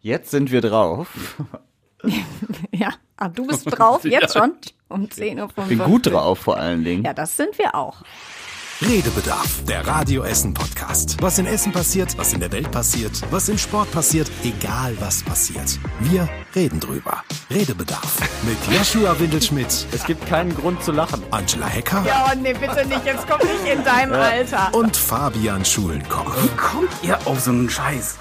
Jetzt sind wir drauf. ja, ah, du bist drauf, jetzt schon um 10.55 Uhr. Bin gut drauf vor allen Dingen. Ja, das sind wir auch. Redebedarf, der Radio Essen Podcast. Was in Essen passiert, was in der Welt passiert, was im Sport passiert, egal was passiert. Wir reden drüber. Redebedarf mit Joshua Windelschmidt. Es gibt keinen Grund zu lachen. Angela Hecker. Ja, nee, bitte nicht, jetzt komm nicht in deinem Alter. Und Fabian Schulenkoch. Wie kommt ihr auf so einen Scheiß?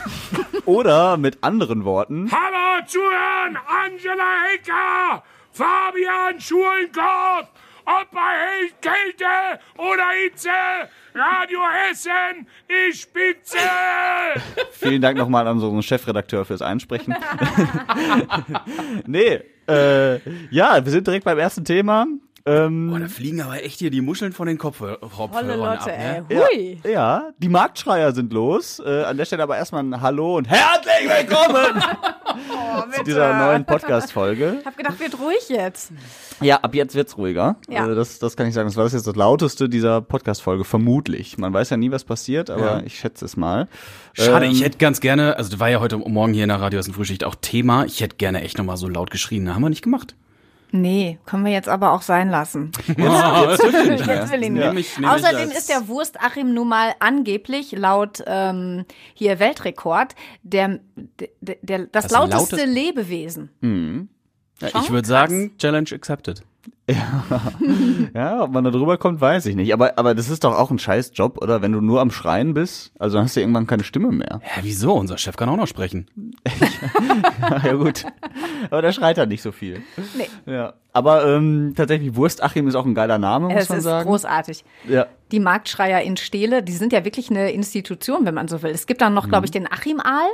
Oder mit anderen Worten. Hallo zuhören, Angela Hecker, Fabian Schulenkopf, ob bei Kälte oder Hitze, Radio Hessen ist Spitze. Vielen Dank nochmal an unseren Chefredakteur fürs Einsprechen. nee, äh, ja, wir sind direkt beim ersten Thema. Ähm, Boah, da fliegen aber echt hier die Muscheln von den Kopfhörern Leute, ab. Ne? ey. Hui. ja, ja, die Marktschreier sind los. Äh, an der Stelle aber erstmal ein Hallo und herzlich willkommen Oh, zu dieser neuen Podcast-Folge. Ich hab gedacht, wird ruhig jetzt. Ja, ab jetzt wird's ruhiger. Ja. Also das, das kann ich sagen. Das war das jetzt das lauteste dieser Podcast-Folge, vermutlich. Man weiß ja nie, was passiert, aber Ja. ich schätze es mal. Schade, Ähm, ich hätte ganz gerne, also das war ja heute Morgen hier in der Radio Essen Frühschicht auch Thema, ich hätte gerne echt nochmal so laut geschrien, haben wir nicht gemacht. Nee, können wir jetzt aber auch sein lassen. Jetzt, jetzt. Jetzt will ich nicht. Außerdem ist der Wurst-Achim nun mal angeblich laut ähm, hier Weltrekord der, der, der das, Das lauteste lauteste- Lebewesen. Ja, Schon ich würde sagen, Challenge accepted. Ja, ob man da drüber kommt, weiß ich nicht. Aber, aber das ist doch auch ein scheiß Job, oder? Wenn du nur am Schreien bist, also hast du irgendwann keine Stimme mehr. Ja, wieso? Unser Chef kann auch noch sprechen. ja, gut. Aber der schreit halt nicht so viel. Nee, Ja. Aber ähm, tatsächlich, Wurst-Achim ist auch ein geiler Name, muss es man ist sagen. großartig. Ja. Die Marktschreier in Steele, die sind ja wirklich eine Institution, wenn man so will. Es gibt dann noch, glaube ich, den Achim Aal.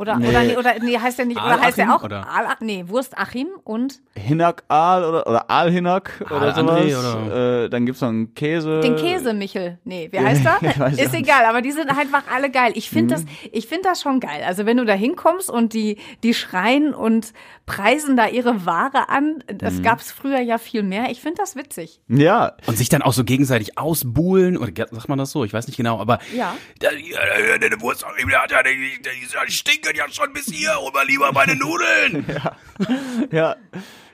Oder, Nee. oder, nee, oder nee, heißt der nicht, oder heißt der auch oder? Aal, nee, Wurst Achim und Hinak Aal oder, oder Aal Hinak oder sowas. André oder- Äh, dann gibt's noch einen Käse. den Käsemichel. Nee, wie heißt er? ich weiß Ist egal, aber die sind einfach alle geil. Ich finde das, ich finde das schon geil. Also wenn du da hinkommst und die, die schreien und preisen da ihre Ware an, das gab's früher ja viel mehr. Ich finde das witzig. Ja. Und sich dann auch so gegenseitig ausbuhlen, oder sagt man das so? Ich weiß nicht genau, aber Ja. der, der, der, der Wurst, der, hat ja, der, der, die stinken ja schon bis hier, hol mal lieber meine Nudeln. Ja.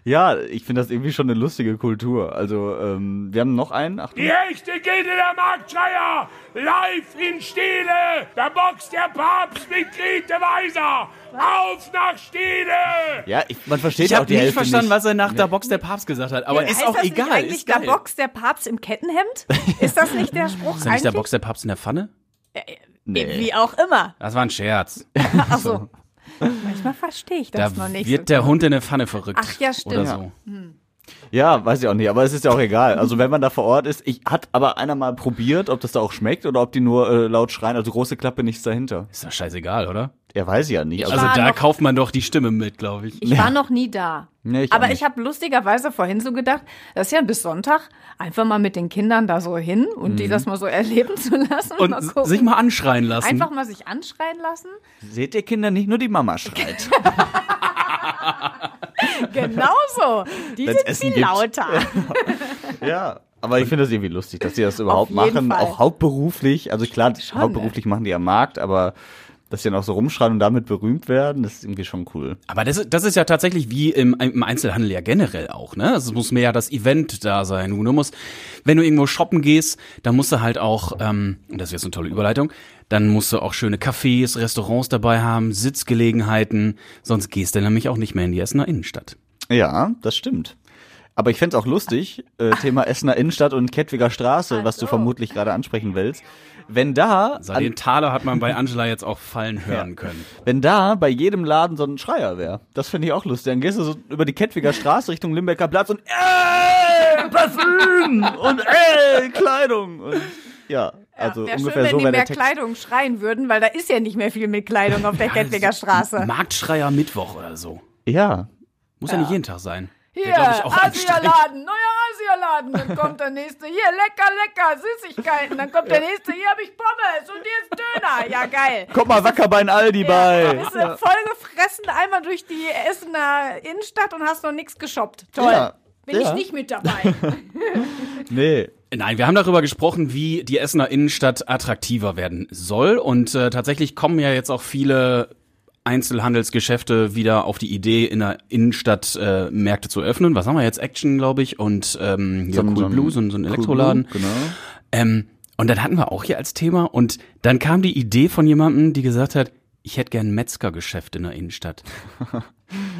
Ja, ich finde das irgendwie schon eine lustige Kultur. Also, ähm, wir haben noch einen. Achtung. Die echte Gilde der Marktschreier, live in Stele, da boxt der Papst mit Grete Weiser. Auf nach Stele! Ja, ich, man versteht Ich auch habe die nicht Hälfte verstanden, nicht. was er nach der Box der Papst gesagt hat, aber Ja, ist heißt auch das egal. Nicht eigentlich ist da geil. boxt der Papst im Kettenhemd? Ist das nicht der Spruch Ist ja nicht der eigentlich? Box der Papst in der Pfanne? Nee. Wie auch immer. Das war ein Scherz. Ach so. Manchmal verstehe ich Da das noch nicht. wird so der. Hund in der Pfanne verrückt. Ach ja, stimmt. Oder so. Ja, weiß ich auch nicht, aber es ist ja auch egal. Also wenn man da vor Ort ist, ich hat aber einer mal probiert, ob das da auch schmeckt oder ob die nur äh, laut schreien, also große Klappe nichts dahinter. Ist doch scheißegal, oder? Er weiß ja nicht. Also, Also da noch- kauft man doch die Stimme mit, glaube ich. Ich war noch nie da. Nee, ich Aber nicht. ich habe lustigerweise vorhin so gedacht, das ist ja bis Sonntag, einfach mal mit den Kindern da so hin und die das mal so erleben zu lassen. Und mal sich mal anschreien lassen. Einfach mal sich anschreien lassen. seht ihr Kinder nicht, nur die Mama schreit. Genau so. Die Wenn's sind Essen viel gibt. lauter. ja. Aber ich finde das irgendwie lustig, dass die das überhaupt machen, Fall. auch hauptberuflich. Also klar, Schon, hauptberuflich machen die am Markt, aber dass die dann auch so rumschreien und damit berühmt werden, das ist irgendwie schon cool. Aber das, ist- das ist ja tatsächlich wie im, im Einzelhandel ja generell auch, ne? Es muss mehr ja das Event da sein. Du musst, wenn du irgendwo shoppen gehst, dann musst du halt auch, ähm, und das ist jetzt eine tolle Überleitung, dann musst du auch schöne Cafés, Restaurants dabei haben, Sitzgelegenheiten, sonst gehst du nämlich auch nicht mehr in die Essener Innenstadt. Ja, das stimmt. Aber ich fänd's auch lustig, äh, Thema Essener Innenstadt und Kettwiger Straße, was du vermutlich gerade ansprechen willst. Wenn da, Also an, den Taler hat man bei Angela jetzt auch fallen hören können. wenn da bei jedem Laden so ein Schreier wäre, das finde ich auch lustig. Dann gehst du so über die Kettwiger Straße Richtung Limbecker Platz und ey, Parfüm und ey, Kleidung. Und, ja, also Wäre schön, ungefähr wenn so die mehr Text. Kleidung schreien würden, weil da ist ja nicht mehr viel mit Kleidung auf der Kettwiger Straße. Marktschreier Mittwoch oder so. Ja, Muss ja, nicht jeden Tag sein. Hier. Asialaden, neuer Asialaden. Dann kommt der nächste. Hier, lecker, lecker, Süßigkeiten. Dann kommt der nächste. Hier habe ich Pommes und hier ist Döner. Ja, geil. Kommt mal wacker bei den Aldi bei. Bist du voll gefressen einmal durch die Essener Innenstadt und hast noch nichts geshoppt. Toll. Ja, Bin ja. ich nicht mit dabei. Nee. Nein, wir haben darüber gesprochen, wie die Essener Innenstadt attraktiver werden soll. Und äh, tatsächlich kommen ja jetzt auch viele Einzelhandelsgeschäfte wieder auf die Idee, in der Innenstadt äh, Märkte zu öffnen. Was haben wir jetzt? Action, glaube ich, und ähm, ja, ein- Cool Blue, so, ein- so ein Cool Elektroladen. Blue, Genau. Ähm, und dann hatten wir auch hier als Thema und dann kam die Idee von jemandem, die gesagt hat, ich hätte gern Metzgergeschäft in der Innenstadt.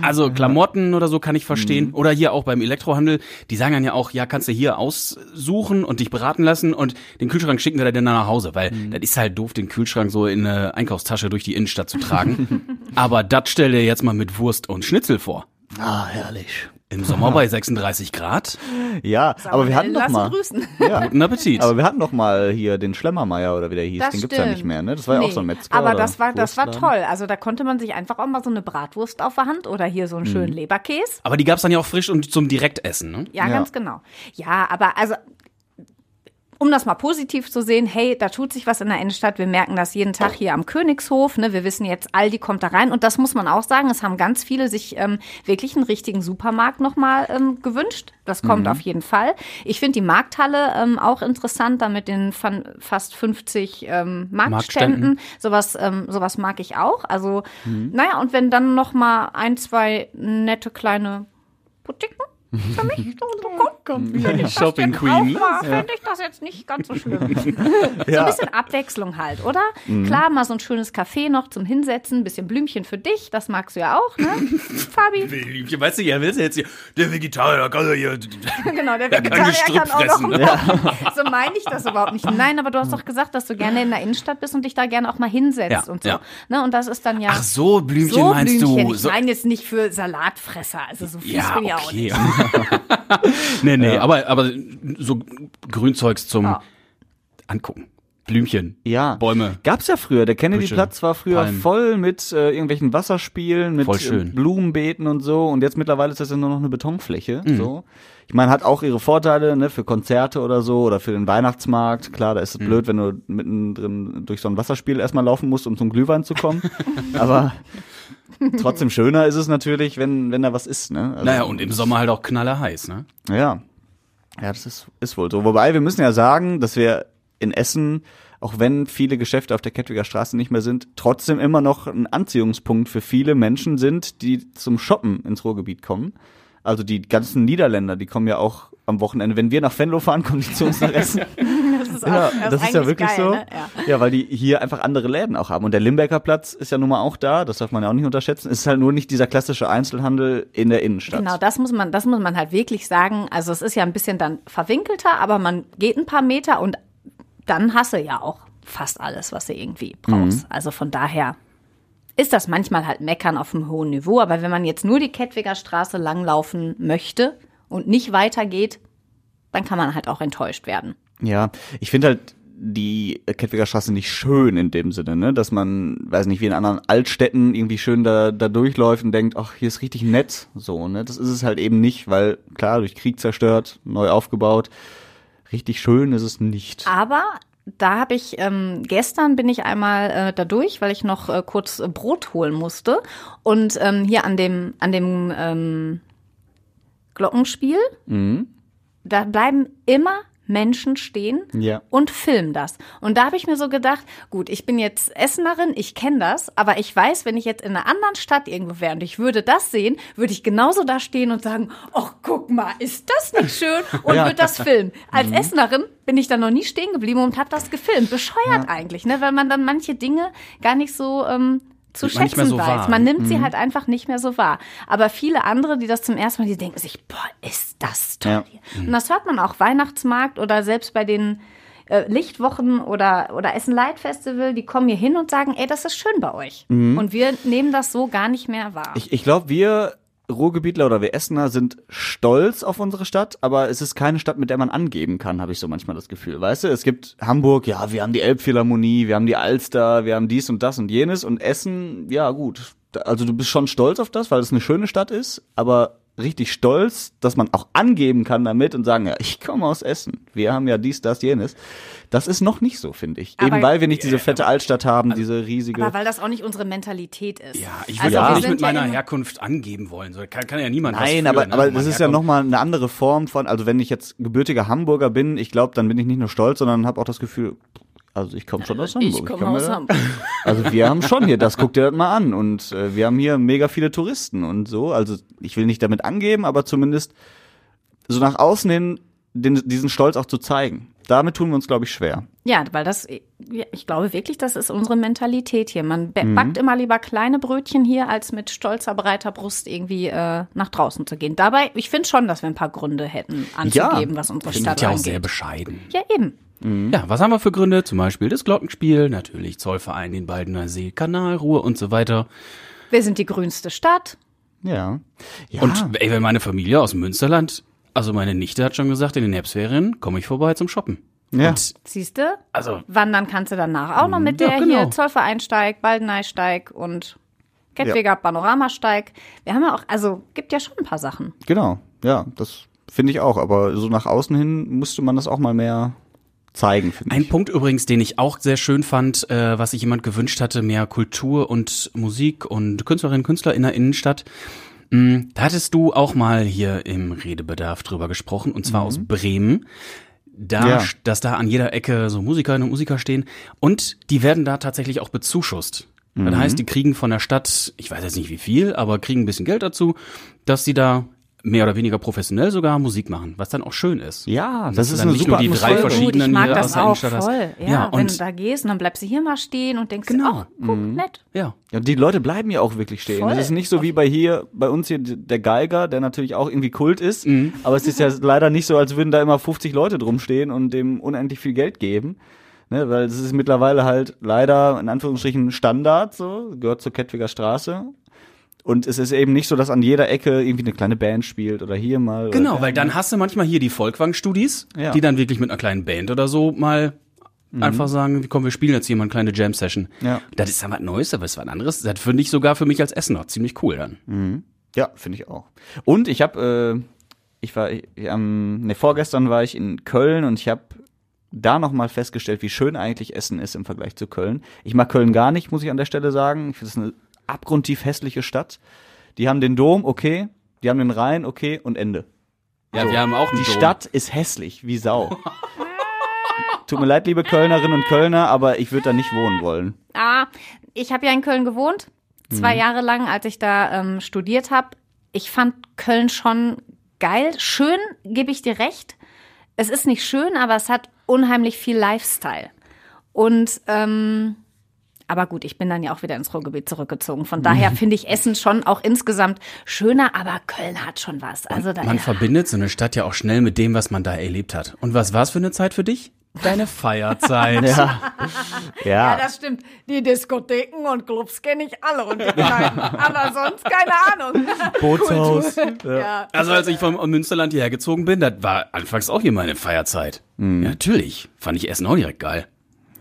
Also Klamotten oder so kann ich verstehen. Oder hier auch beim Elektrohandel, die sagen dann ja auch, ja, kannst du hier aussuchen und dich beraten lassen und den Kühlschrank schicken wir dann nach Hause, weil das ist halt doof, den Kühlschrank so in eine Einkaufstasche durch die Innenstadt zu tragen. Aber das stell dir jetzt mal mit Wurst und Schnitzel vor. Ah, herrlich. Im Sommer bei 36 Grad. Ja, aber wir hatten doch mal. grüßen. Ja. Guten Appetit. Aber wir hatten doch mal hier den Schlemmermeier oder wie der hieß. Das den gibt's ja stimmt. nicht mehr, ne? Das war ja auch Nee, so ein Metzger. Aber das war, das war toll. Also da konnte man sich einfach auch mal so eine Bratwurst auf der Hand oder hier so einen schönen Leberkäse. Aber die gab's dann ja auch frisch und zum Direktessen, ne? Ja, Ja. ganz genau. Ja, aber also um das mal positiv zu sehen, hey, da tut sich was in der Innenstadt. Wir merken das jeden Tag hier am Königshof. Ne? Wir wissen jetzt, Aldi kommt da rein. Und das muss man auch sagen, es haben ganz viele sich ähm, wirklich einen richtigen Supermarkt nochmal ähm, gewünscht. Das kommt auf jeden Fall. Ich finde die Markthalle ähm, auch interessant, da mit den fan- fast 50 ähm, Marktständen. Marktständen. Sowas, ähm, sowas mag ich auch. Also, naja, und wenn dann noch mal ein, zwei nette kleine Boutiquen für mich so, so kommt, finde ich das Shopping jetzt Queen, auch finde ich das jetzt nicht ganz so schlimm. So ein bisschen Abwechslung halt, oder? Klar, mal so ein schönes Café noch zum Hinsetzen, ein bisschen Blümchen für dich, das magst du ja auch, ne? Fabi? Liebchen, weißt du, ja, willst du jetzt hier, der Vegetarier kann ja hier, Genau, der kann Vegetarier Gestrüpp kann auch noch fressen. So meine ich das überhaupt nicht. Nein, aber du hast doch gesagt, dass du gerne in der Innenstadt bist und dich da gerne auch mal hinsetzt Ja, und so. ja. Ne? Und das ist dann ja. Ach so, Blümchen so meinst Blümchen. du? Ich So, meine jetzt nicht für Salatfresser. Also so fies ja, bin ich auch okay. nicht. nee, nee, aber, aber so Grünzeugs zum Ja. Angucken. Blümchen. Ja. Bäume. Gab's ja früher. Der Kennedy-Platz war früher Palmen. voll mit äh, irgendwelchen Wasserspielen, mit äh, Blumenbeeten und so. Und jetzt mittlerweile ist das ja nur noch eine Betonfläche. Mhm. So. Ich meine, hat auch ihre Vorteile, ne, für Konzerte oder so oder für den Weihnachtsmarkt. Klar, da ist Mhm. es blöd, wenn du mittendrin durch so ein Wasserspiel erstmal laufen musst, um zum Glühwein zu kommen. Aber trotzdem schöner ist es natürlich, wenn, wenn da was ist, ne? Also, Naja, und im Sommer halt auch knallerheiß, ne? Ja. Ja, das ist, ist wohl so. Wobei, wir müssen ja sagen, dass wir in Essen, auch wenn viele Geschäfte auf der Kettwiger Straße nicht mehr sind, trotzdem immer noch ein Anziehungspunkt für viele Menschen sind, die zum Shoppen ins Ruhrgebiet kommen. Also die ganzen Niederländer, die kommen ja auch am Wochenende. Wenn wir nach Venlo fahren, kommen die zu uns nach Essen. Das ist, auch, Ja, das das ist ja wirklich geil, so. Ne? Ja. Ja, weil die hier einfach andere Läden auch haben. Und der Limbecker Platz ist ja nun mal auch da, das darf man ja auch nicht unterschätzen. Es ist halt nur nicht dieser klassische Einzelhandel in der Innenstadt. Genau, das muss man, das muss man halt wirklich sagen. Also es ist ja ein bisschen dann verwinkelter, aber man geht ein paar Meter und dann hast du ja auch fast alles, was du irgendwie brauchst. Mhm. Also von daher ist das manchmal halt meckern auf einem hohen Niveau. Aber wenn man jetzt nur die Kettwiger Straße langlaufen möchte und nicht weitergeht, dann kann man halt auch enttäuscht werden. Ja, ich finde halt die Kettwiger Straße nicht schön in dem Sinne, ne? dass man, weiß nicht, wie in anderen Altstädten irgendwie schön da, da durchläuft und denkt, ach, hier ist richtig nett, so, ne? Das ist es halt eben nicht, weil, klar, durch Krieg zerstört, neu aufgebaut, richtig schön ist es nicht. Aber da habe ich ähm, gestern bin ich einmal äh, da durch, weil ich noch äh, kurz äh, Brot holen musste und ähm, hier an dem an dem ähm, Glockenspiel, da bleiben immer Menschen stehen Ja. und filmen das. Und da habe ich mir so gedacht, gut, ich bin jetzt Essenerin, ich kenne das, aber ich weiß, wenn ich jetzt in einer anderen Stadt irgendwo wäre und ich würde das sehen, würde ich genauso da stehen und sagen, ach guck mal, ist das nicht schön? Und Ja. würde das filmen. Als Essenerin bin ich da noch nie stehen geblieben und habe das gefilmt. Bescheuert eigentlich, ne? Weil man dann manche Dinge gar nicht so ähm, zu schätzen so weiß. wahr. Man nimmt sie halt einfach nicht mehr so wahr. Aber viele andere, die das zum ersten Mal, die denken sich, boah, ist das toll Ja. hier. Und das hört man auch Weihnachtsmarkt oder selbst bei den äh, Lichtwochen oder, oder Essen Light Festival, die kommen hier hin und sagen, ey, das ist schön bei euch. Und wir nehmen das so gar nicht mehr wahr. Ich, ich glaube, wir Ruhrgebietler oder wir Essener sind stolz auf unsere Stadt, aber es ist keine Stadt, mit der man angeben kann, habe ich so manchmal das Gefühl. Weißt du, es gibt Hamburg, ja, wir haben die Elbphilharmonie, wir haben die Alster, wir haben dies und das und jenes und Essen, ja gut. Also du bist schon stolz auf das, weil es eine schöne Stadt ist, aber richtig stolz, dass man auch angeben kann damit und sagen, ja, ich komme aus Essen. Wir haben ja dies, das, jenes. Das ist noch nicht so, finde ich. Aber- Eben weil wir nicht diese fette Altstadt haben, diese riesige. aber weil das auch nicht unsere Mentalität ist. Ja, ich Also würde auch wir nicht mit meiner in- Herkunft angeben wollen. So kann, kann ja niemand was Nein, für, aber, ne, aber das ist ja nochmal eine andere Form von, also wenn ich jetzt gebürtiger Hamburger bin, ich glaube, dann bin ich nicht nur stolz, sondern habe auch das Gefühl, Also ich komme schon aus Hamburg. Ich komme aus Hamburg. Also wir haben schon hier, das guck dir das mal an. Und äh, wir haben hier mega viele Touristen und so. Also ich will nicht damit angeben, aber zumindest so nach außen hin den, diesen Stolz auch zu zeigen. Damit tun wir uns, glaube ich, schwer. Ja, weil das, ja, ich glaube wirklich, das ist unsere Mentalität hier. Man Mhm. backt immer lieber kleine Brötchen hier, als mit stolzer, breiter Brust irgendwie äh, nach draußen zu gehen. Dabei, ich finde schon, dass wir ein paar Gründe hätten anzugeben, was unsere Stadt ja auch sehr angeht. bescheiden. Ja, eben. Ja, was haben wir für Gründe? Zum Beispiel das Glockenspiel, natürlich Zollverein, den Baldener See, Kanalruhe und so weiter. Wir sind die grünste Stadt. Ja. ja. Und ey, wenn meine Familie aus Münsterland, also meine Nichte hat schon gesagt, in den Herbstferien komme ich vorbei zum Shoppen. Ja. Und Siehst du? also Wandern kannst du danach auch noch mit Ja, der genau. hier Zollvereinsteig, Baldeneysteig und Kettwiger Panoramasteig. Wir haben ja auch, also gibt ja schon ein paar Sachen. Genau, ja, das finde ich auch. Aber so nach außen hin musste man das auch mal mehr zeigen, finde Ein ich. Punkt übrigens, den ich auch sehr schön fand, äh, was sich jemand gewünscht hatte, mehr Kultur und Musik und Künstlerinnen und Künstler in der Innenstadt. Mm, Da hattest du auch mal hier im Redebedarf drüber gesprochen, und zwar aus Bremen. Da, Mhm. Ja. dass da an jeder Ecke so Musikerinnen und Musiker stehen. Und die werden da tatsächlich auch bezuschusst. Mhm. Das heißt, die kriegen von der Stadt, ich weiß jetzt nicht wie viel, aber kriegen ein bisschen Geld dazu, dass sie da mehr oder weniger professionell sogar Musik machen, was dann auch schön ist. Ja, das du ist eine nicht super nur die drei verschiedenen Gut, ich mag das auch hast. voll. Ja, Ja, wenn und- du da gehst und dann bleibst du hier mal stehen und denkst, Genau. ach, guck, nett. Ja. Ja, die Leute bleiben ja auch wirklich stehen. Voll. Es ist nicht so wie bei hier, bei uns hier der Geiger, der natürlich auch irgendwie Kult ist. Mhm. Aber es ist ja leider nicht so, als würden da immer 50 Leute drum stehen und dem unendlich viel Geld geben. Ne, weil es ist mittlerweile halt leider in Anführungsstrichen Standard, so, gehört zur Kettwiger Straße. Und es ist eben nicht so, dass an jeder Ecke irgendwie eine kleine Band spielt oder hier mal. Genau, weil dann hast du manchmal hier die Volkwang-Studis, Ja. die dann wirklich mit einer kleinen Band oder so mal einfach sagen, komm, wir spielen jetzt hier mal eine kleine Jam-Session. Mhm. Ja. Das ist dann was Neues, aber ist was anderes. Das finde ich sogar für mich als Essener ziemlich cool dann. Ja, finde ich auch. Und ich habe, äh, ich war, ich, ähm, ne, vorgestern war ich in Köln und ich habe da nochmal festgestellt, wie schön eigentlich Essen ist im Vergleich zu Köln. Ich mag Köln gar nicht, muss ich an der Stelle sagen. Ich finde es eine abgrundtief hässliche Stadt. Die haben den Dom, okay. Die haben den Rhein, okay. Und Ende. Ja, wir haben auch einen Die Dom. Stadt ist hässlich, wie Sau. Tut mir leid, liebe Kölnerinnen und Kölner, aber ich würde da nicht wohnen wollen. Ah, ich habe ja in Köln gewohnt, zwei Mhm. Jahre lang, als ich da ähm, studiert habe. Ich fand Köln schon geil. Schön, gebe ich dir recht. Es ist nicht schön, aber es hat unheimlich viel Lifestyle. Und ähm, aber gut, ich bin dann ja auch wieder ins Ruhrgebiet zurückgezogen. Von daher Mhm. finde ich Essen schon auch insgesamt schöner, aber Köln hat schon was. Also da Man verbindet so eine Stadt ja auch schnell mit dem, was man da erlebt hat. Und was war's für eine Zeit für dich? Deine Feierzeit. Ja. Ja, das stimmt. Die Diskotheken und Clubs kenne ich alle und die kleinen. aber sonst keine Ahnung. Bootshaus. Ja. Also als ich vom Münsterland hierher gezogen bin, das war anfangs auch hier meine Feierzeit. Mhm. Ja, natürlich. Fand ich Essen auch direkt geil.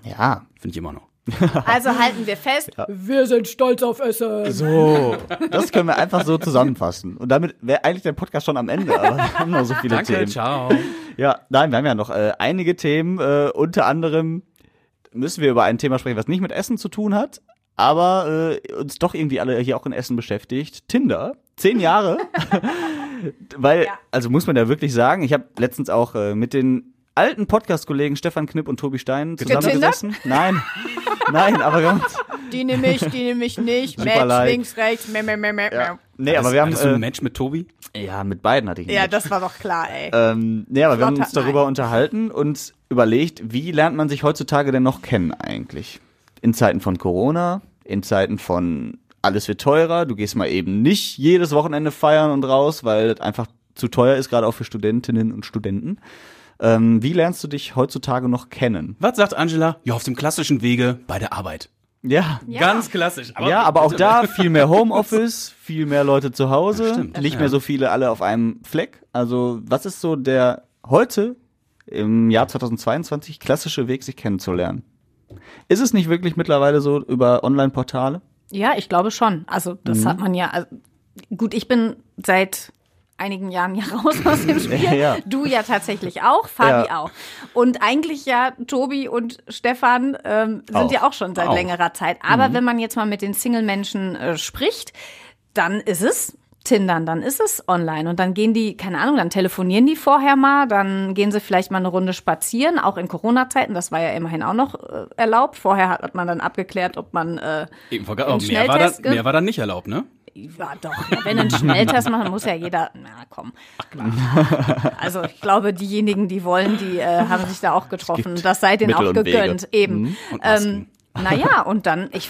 Ja. Finde ich immer noch. Also halten wir fest, wir sind stolz auf Essen. So, das können wir einfach so zusammenfassen. Und damit wäre eigentlich der Podcast schon am Ende, aber wir haben noch so viele Themen. ciao. Ja, nein, wir haben ja noch äh, einige Themen. Äh, unter anderem müssen wir über ein Thema sprechen, was nicht mit Essen zu tun hat, aber äh, uns doch irgendwie alle hier auch in Essen beschäftigt. Tinder, zehn Jahre. Weil, Ja. also muss man ja wirklich sagen, ich habe letztens auch äh, mit den alten Podcast-Kollegen Stefan Knipp und Tobi Stein zusammengesessen. Nein, nein, aber wir haben uns, Die nehme ich, die nehme ich nicht. Super Match, like. links, rechts, meh, meh, meh, meh, meh. nee, aber wir haben, Hattest du ein äh, Match mit Tobi? ja, mit beiden hatte ich ein Ja, Match. das war doch klar, ey. Ähm, nee, aber wir haben uns darüber nein. unterhalten und überlegt, wie lernt man sich heutzutage denn noch kennen eigentlich? In Zeiten von Corona, in Zeiten von alles wird teurer, du gehst mal eben nicht jedes Wochenende feiern und raus, weil das einfach zu teuer ist, gerade auch für Studentinnen und Studenten. Ähm, wie lernst du dich heutzutage noch kennen? Was sagt Angela? Ja, auf dem klassischen Wege bei der Arbeit. Ja. Ja. Ganz klassisch. ja, aber auch da viel mehr Homeoffice, viel mehr Leute zu Hause, stimmt. nicht mehr so viele alle auf einem Fleck. Also, was ist so der heute im Jahr 2022 klassische Weg, sich kennenzulernen? Ist es nicht wirklich mittlerweile so über Online-Portale? Ja, ich glaube schon. Also, das hat man ja. Also, gut, ich bin seit einigen Jahren ja raus aus dem Spiel. Ja. Du ja tatsächlich auch, Fabi Ja. auch. Und eigentlich ja Tobi und Stefan ähm, sind Auch. ja auch schon seit Auch. längerer Zeit. Aber wenn man jetzt mal mit den Single-Menschen äh, spricht, dann ist es Tindern, dann ist es online und dann gehen die, keine Ahnung, dann telefonieren die vorher mal, dann gehen sie vielleicht mal eine Runde spazieren, auch in Corona-Zeiten, das war ja immerhin auch noch äh, erlaubt. Vorher hat, hat man dann abgeklärt, ob man äh, Eben, einen mehr, war dann, mehr war dann nicht erlaubt, ne? Ja, doch. Ja, wenn ein Schnelltest machen, muss ja jeder. Na komm. Also ich glaube, diejenigen, die wollen, die äh, haben sich da auch getroffen. Das sei denen Mittel auch und Wege. gegönnt. Eben. Und Ähm, naja, und dann, ich.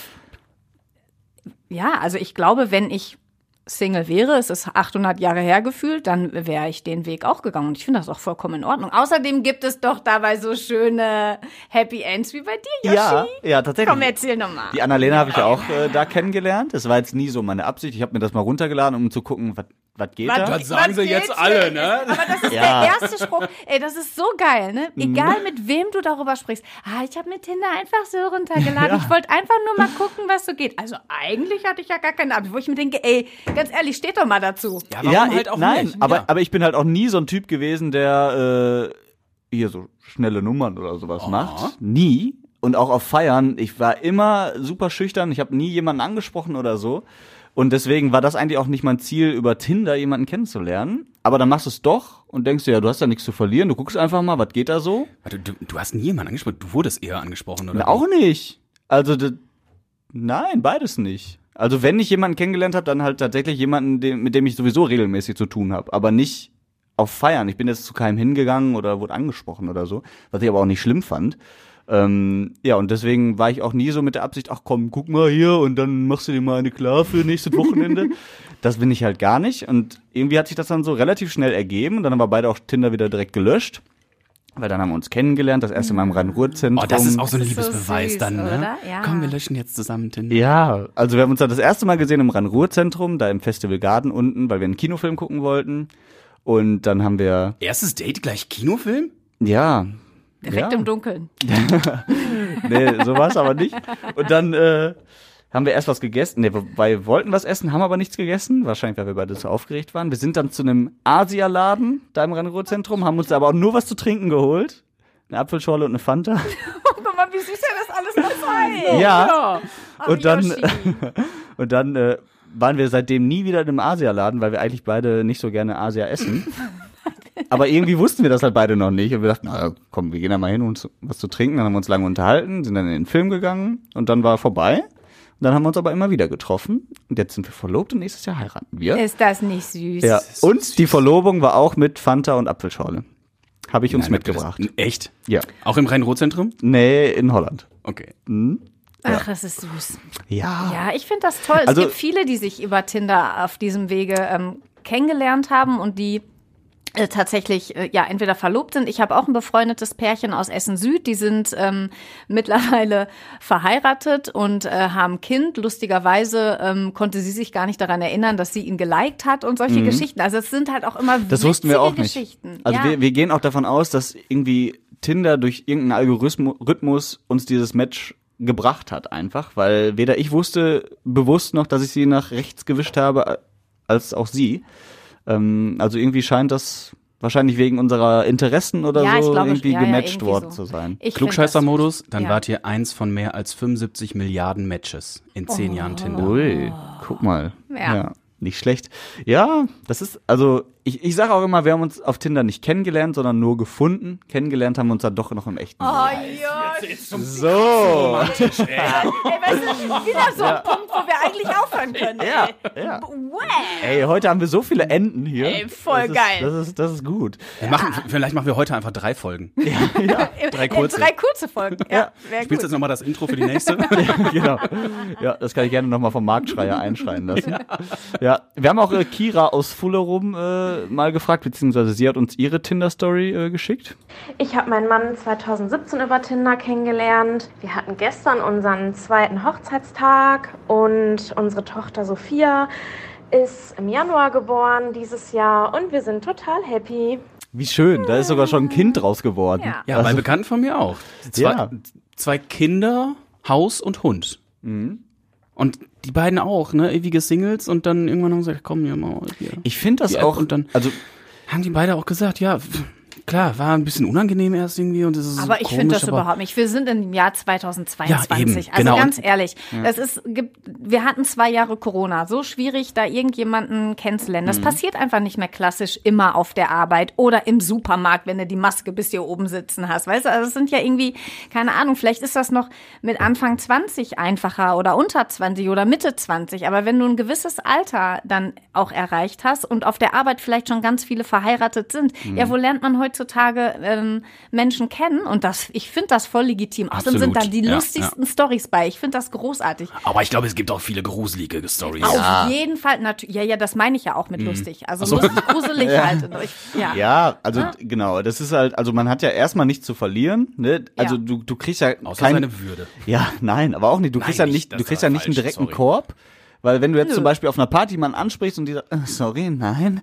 Ja, also ich glaube, wenn ich Single wäre, es ist 800 Jahre her gefühlt, dann wäre ich den Weg auch gegangen. Und ich finde das auch vollkommen in Ordnung. Außerdem gibt es doch dabei so schöne Happy Ends wie bei dir, Yoshi. Ja, ja, tatsächlich. Komm, erzähl nochmal. Die Annalena habe ich ja auch äh, da kennengelernt. Das war jetzt nie so meine Absicht. Ich habe mir das mal runtergeladen, um zu gucken, was was geht Was- da. Das sagen was sie jetzt alle, ne? Aber das ist Ja. der erste Spruch. Ey, das ist so geil, ne? Egal mit wem du darüber sprichst. Ah, ich habe mir Tinder einfach so runtergeladen. Ich wollte einfach nur mal gucken, was so geht. Also eigentlich hatte ich ja gar keine Ahnung. Wo ich mir denke, ey, ganz ehrlich, steht doch mal dazu. Ja, warum ja, halt ich- auch nein, nicht? aber ja. aber ich bin halt auch nie so ein Typ gewesen, der äh, hier so schnelle Nummern oder sowas Oh. macht. Nie. Und auch auf Feiern. Ich war immer super schüchtern. Ich habe nie jemanden angesprochen oder so. Und deswegen war das eigentlich auch nicht mein Ziel, über Tinder jemanden kennenzulernen. Aber dann machst du es doch und denkst dir, ja, du hast ja nichts zu verlieren. Du guckst einfach mal, was geht da so? Warte, du, du hast nie jemanden angesprochen, du wurdest eher angesprochen, oder? Na, auch nicht. Also, nein, beides nicht. Also, wenn ich jemanden kennengelernt habe, dann halt tatsächlich jemanden, dem, mit dem ich sowieso regelmäßig zu tun habe. Aber nicht auf Feiern. Ich bin jetzt zu keinem hingegangen oder wurde angesprochen oder so, was ich aber auch nicht schlimm fand. Ähm, ja, und deswegen war ich auch nie so mit der Absicht, ach komm, guck mal hier und dann machst du dir mal eine klar für nächstes Wochenende. das bin ich halt gar nicht. Und irgendwie hat sich das dann so relativ schnell ergeben. Und dann haben wir beide auch Tinder wieder direkt gelöscht. Weil dann haben wir uns kennengelernt, das erste Mal im Rhein-Ruhr-Zentrum. Oh, das ist auch so ein so Liebesbeweis süß, dann, ne? oder? Ja. Komm, wir löschen jetzt zusammen Tinder. Ja, also wir haben uns dann das erste Mal gesehen im Rhein-Ruhr-Zentrum, da im Festival Garden unten, weil wir einen Kinofilm gucken wollten. Und dann haben wir, Erstes Date gleich Kinofilm? ja. Direkt ja. im Dunkeln. Nee, so war es aber nicht. Und dann äh, haben wir erst was gegessen. Nee, wir wollten was essen, haben aber nichts gegessen. Wahrscheinlich, weil wir beide so aufgeregt waren. Wir sind dann zu einem Asialaden da im Rhein-Ruhr-Zentrum, haben uns aber auch nur was zu trinken geholt. Eine Apfelschorle und eine Fanta. Guck mal, wie süß er das alles noch sei. Ja. Ach, Und dann, und dann äh, waren wir seitdem nie wieder in einem Asialaden, weil wir eigentlich beide nicht so gerne Asia essen. Aber irgendwie wussten wir das halt beide noch nicht. Und wir dachten, na komm, wir gehen da mal hin, um uns was zu trinken. Dann haben wir uns lange unterhalten, sind dann in den Film gegangen und dann war vorbei. Und dann haben wir uns aber immer wieder getroffen. Und jetzt sind wir verlobt und nächstes Jahr heiraten wir. Ist das nicht süß? Ja. Und die Verlobung war auch mit Fanta und Apfelschorle. Habe ich uns Nein, mitgebracht. das- Echt? Ja. Auch im Rhein-Ruhr-Zentrum? Nee, in Holland. Okay. Ach, das ist süß. Ja. Ja, ich finde das toll. Also- es gibt viele, die sich über Tinder auf diesem Wege ähm, kennengelernt haben und die äh, tatsächlich äh, ja entweder verlobt sind. Ich habe auch ein befreundetes Pärchen aus Essen Süd, die sind ähm, mittlerweile verheiratet und äh, haben Kind. Lustigerweise ähm, konnte sie sich gar nicht daran erinnern, dass sie ihn geliked hat und solche Geschichten. Also es sind halt auch immer Mhm. Das wussten wir auch nicht. Geschichten. Also ja. wir, wir gehen auch davon aus, dass irgendwie Tinder durch irgendeinen Algorithmus uns dieses Match gebracht hat einfach, weil weder ich wusste bewusst noch, dass ich sie nach rechts gewischt habe, als auch sie. Ähm, also irgendwie scheint das wahrscheinlich wegen unserer Interessen oder Ja, so glaube, irgendwie ja, ja, gematcht irgendwie worden so. zu sein. Klugscheißer-Modus, dann ja. wart ihr eins von mehr als 75 Milliarden Matches in zehn Jahren Tinder. Ui, guck mal. Ja. Nicht schlecht. Ja, das ist, also ich, ich sage auch immer, wir haben uns auf Tinder nicht kennengelernt, sondern nur gefunden. Kennengelernt haben wir uns dann doch noch im echten Oh, Leben. ja. So. Ey, weißt du, wieder so ein Punkt, wo wir eigentlich aufhören können. Ja, ey. ja. Wow. Ey, heute haben wir so viele Enden hier. Ey, voll das ist, geil. Das ist, das ist gut. Wir machen, vielleicht machen wir heute einfach drei Folgen. Drei kurze. Drei kurze Folgen. Ja, wäre Spielst du gut. jetzt nochmal das Intro für die nächste? genau. Ja, das kann ich gerne nochmal vom Marktschreier einschreien lassen. Ja, wir haben auch äh, Kira aus Fullerum äh, mal gefragt, beziehungsweise sie hat uns ihre Tinder-Story äh, geschickt. Ich habe meinen Mann 2017 über Tinder kennengelernt. Wir hatten gestern unseren zweiten Hochzeitstag und unsere Tochter Sophia ist im Januar geboren dieses Jahr und wir sind total happy. Wie schön, da ist sogar schon ein Kind draus geworden. Ja. Ja, bei Also- Bekannten von mir auch. Zwei, Ja. zwei Kinder, Haus und Hund. Mhm. Und die beiden auch, ne? Ewige Singles und dann irgendwann haben sie gesagt, komm, hier mal hier. Ich finde das Die App auch, und dann- also haben die beide auch gesagt, ja, pff, klar, war ein bisschen unangenehm erst irgendwie und es ist Aber ich finde das aber- überhaupt nicht. Wir sind im Jahr 2022. Ja, eben, also genau. ganz ehrlich, das ist, gibt, wir hatten zwei Jahre Corona. So schwierig, da irgendjemanden kennenzulernen. Mhm. Das passiert einfach nicht mehr klassisch immer auf der Arbeit oder im Supermarkt, wenn du die Maske bis hier oben sitzen hast. Weißt du, also es sind ja irgendwie, keine Ahnung, vielleicht ist das noch mit Anfang 20 einfacher oder unter 20 oder Mitte 20. Aber wenn du ein gewisses Alter dann auch erreicht hast und auf der Arbeit vielleicht schon ganz viele verheiratet sind, Mhm. ja, wo lernt man heutzutage ähm, Menschen kennen? Und das, ich finde das voll legitim. Außerdem sind da die Ja, lustigsten Stories bei. Ich finde das großartig. Aber ich glaube, es gibt auch viele gruselige Stories. Auf jeden Fall, natürlich. Ja, ja, das meine ich ja auch mit Mhm. lustig. Also lustig, gruselig halt. Ich, ja. Ja, also genau, das ist halt, also man hat ja erstmal nichts zu verlieren, ne? Also Ja. du, du kriegst ja Außer kein, seine Würde. Ja, nein, aber auch nicht. Du Nein, kriegst ja nicht, du kriegst ja nicht einen direkten sorry. Korb, weil wenn du jetzt Nö. zum Beispiel auf einer Party jemanden ansprichst und die sagt, äh, sorry, nein,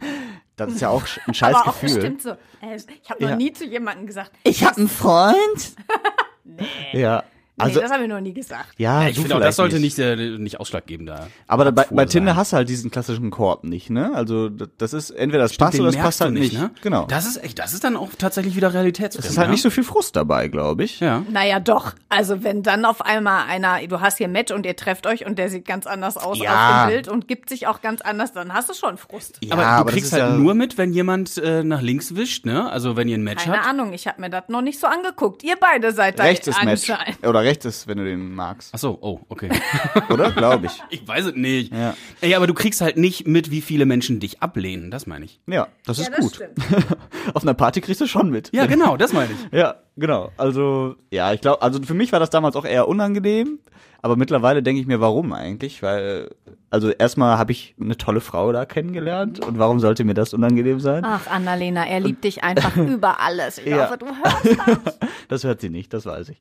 das ist ja auch ein scheiß Aber auch Gefühl. bestimmt so. Äh, Ich habe noch Ja. nie zu jemandem gesagt. Ich hab einen Freund. Ja, also nee, das habe ich noch nie gesagt. ja, Ich du finde auch, das sollte nicht, äh, nicht ausschlaggebend da. Aber bei, bei Tinder hast du halt diesen klassischen Korb nicht, ne? Also das ist entweder das passt Den oder das passt halt nicht. ne? Genau. Das ist echt, das ist dann auch tatsächlich wieder Realitätsfremd. es ist halt ja? nicht so viel Frust dabei, glaube ich. Ja. Naja, doch. Also wenn dann auf einmal einer, du hast hier Match und ihr trefft euch und der sieht ganz anders aus Ja. auf dem Bild und gibt sich auch ganz anders, dann hast du schon Frust. Ja, aber du das kriegst halt ja- nur mit, wenn jemand äh, nach links wischt, ne? Also wenn ihr ein Match Keine habt. Ahnung, ich habe mir das noch nicht so angeguckt. Ihr beide seid da Rechts ist Match. anscheinend. Oder rechts ist, wenn du den magst. Ach so, oh, okay. Oder? Glaube ich. ich weiß es nicht. Ja. Ey, aber du kriegst halt nicht mit, wie viele Menschen dich ablehnen, das meine ich. Ja, das ist Ja, das gut. stimmt. Auf einer Party kriegst du schon mit. Ja, genau, das meine ich. Ja, genau. Also, ja, ich glaube, also für mich war das damals auch eher unangenehm. Aber mittlerweile denke ich mir, warum eigentlich? Weil, also erstmal habe ich eine tolle Frau da kennengelernt. Und warum sollte mir das unangenehm sein? Ach, Annalena, er liebt dich einfach über alles. Ich Ja. hoffe, du hörst das. Das hört sie nicht, das weiß ich.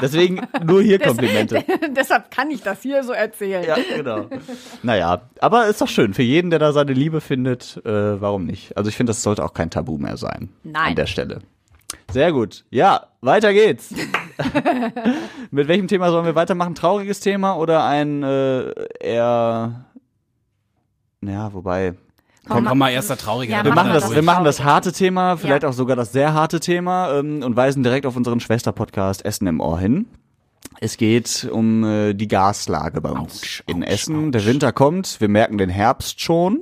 Deswegen nur hier Komplimente. Deshalb kann ich das hier so erzählen. Ja, genau. Naja, aber ist doch schön. Für jeden, der da seine Liebe findet, äh, warum nicht? Also ich finde, das sollte auch kein Tabu mehr sein. Nein. An der Stelle. Sehr gut. Ja, weiter geht's. Mit welchem Thema sollen wir weitermachen? Trauriges Thema oder ein äh, eher. Ja, wobei. Komm, komm mal, erster trauriger. Ja, Wir Machen das, das wir machen das Traurige. harte Thema, vielleicht Ja. auch sogar das sehr harte Thema ähm, und weisen direkt auf unseren Schwester-Podcast Essen im Ohr hin. Es geht um äh, die Gaslage bei uns Autsch, in autsch, Essen. Der Winter kommt, wir merken den Herbst schon.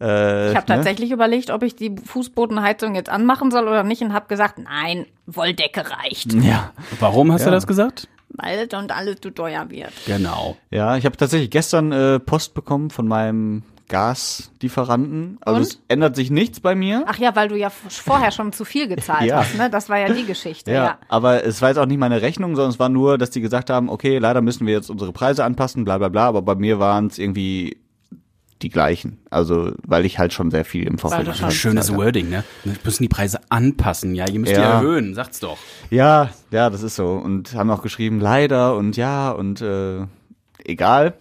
Äh. Ich habe ne? tatsächlich überlegt, ob ich die Fußbodenheizung jetzt anmachen soll oder nicht und habe gesagt, nein, Wolldecke reicht, Ja, Warum hast Ja. du das gesagt? weil und alles zu teuer wird. Genau. ja, ich habe tatsächlich gestern äh, Post bekommen von meinem Gaslieferanten. Also Und? es ändert sich nichts bei mir. Ach ja, weil du ja vorher schon zu viel gezahlt Ja. hast, ne? Das war ja die Geschichte, Ja, ja. aber es war jetzt auch nicht meine Rechnung, sondern es war nur, dass die gesagt haben, okay, leider müssen wir jetzt unsere Preise anpassen, bla bla bla, aber bei mir waren es irgendwie die gleichen. Also, weil ich halt schon sehr viel im Vorfeld gezahlt schon- habe. Schönes Wording, ne? Wir müssen die Preise anpassen, ja. Ihr müsst die Ja. erhöhen, sagt's doch. Ja, ja, das ist so. Und haben auch geschrieben, leider und ja und äh, egal.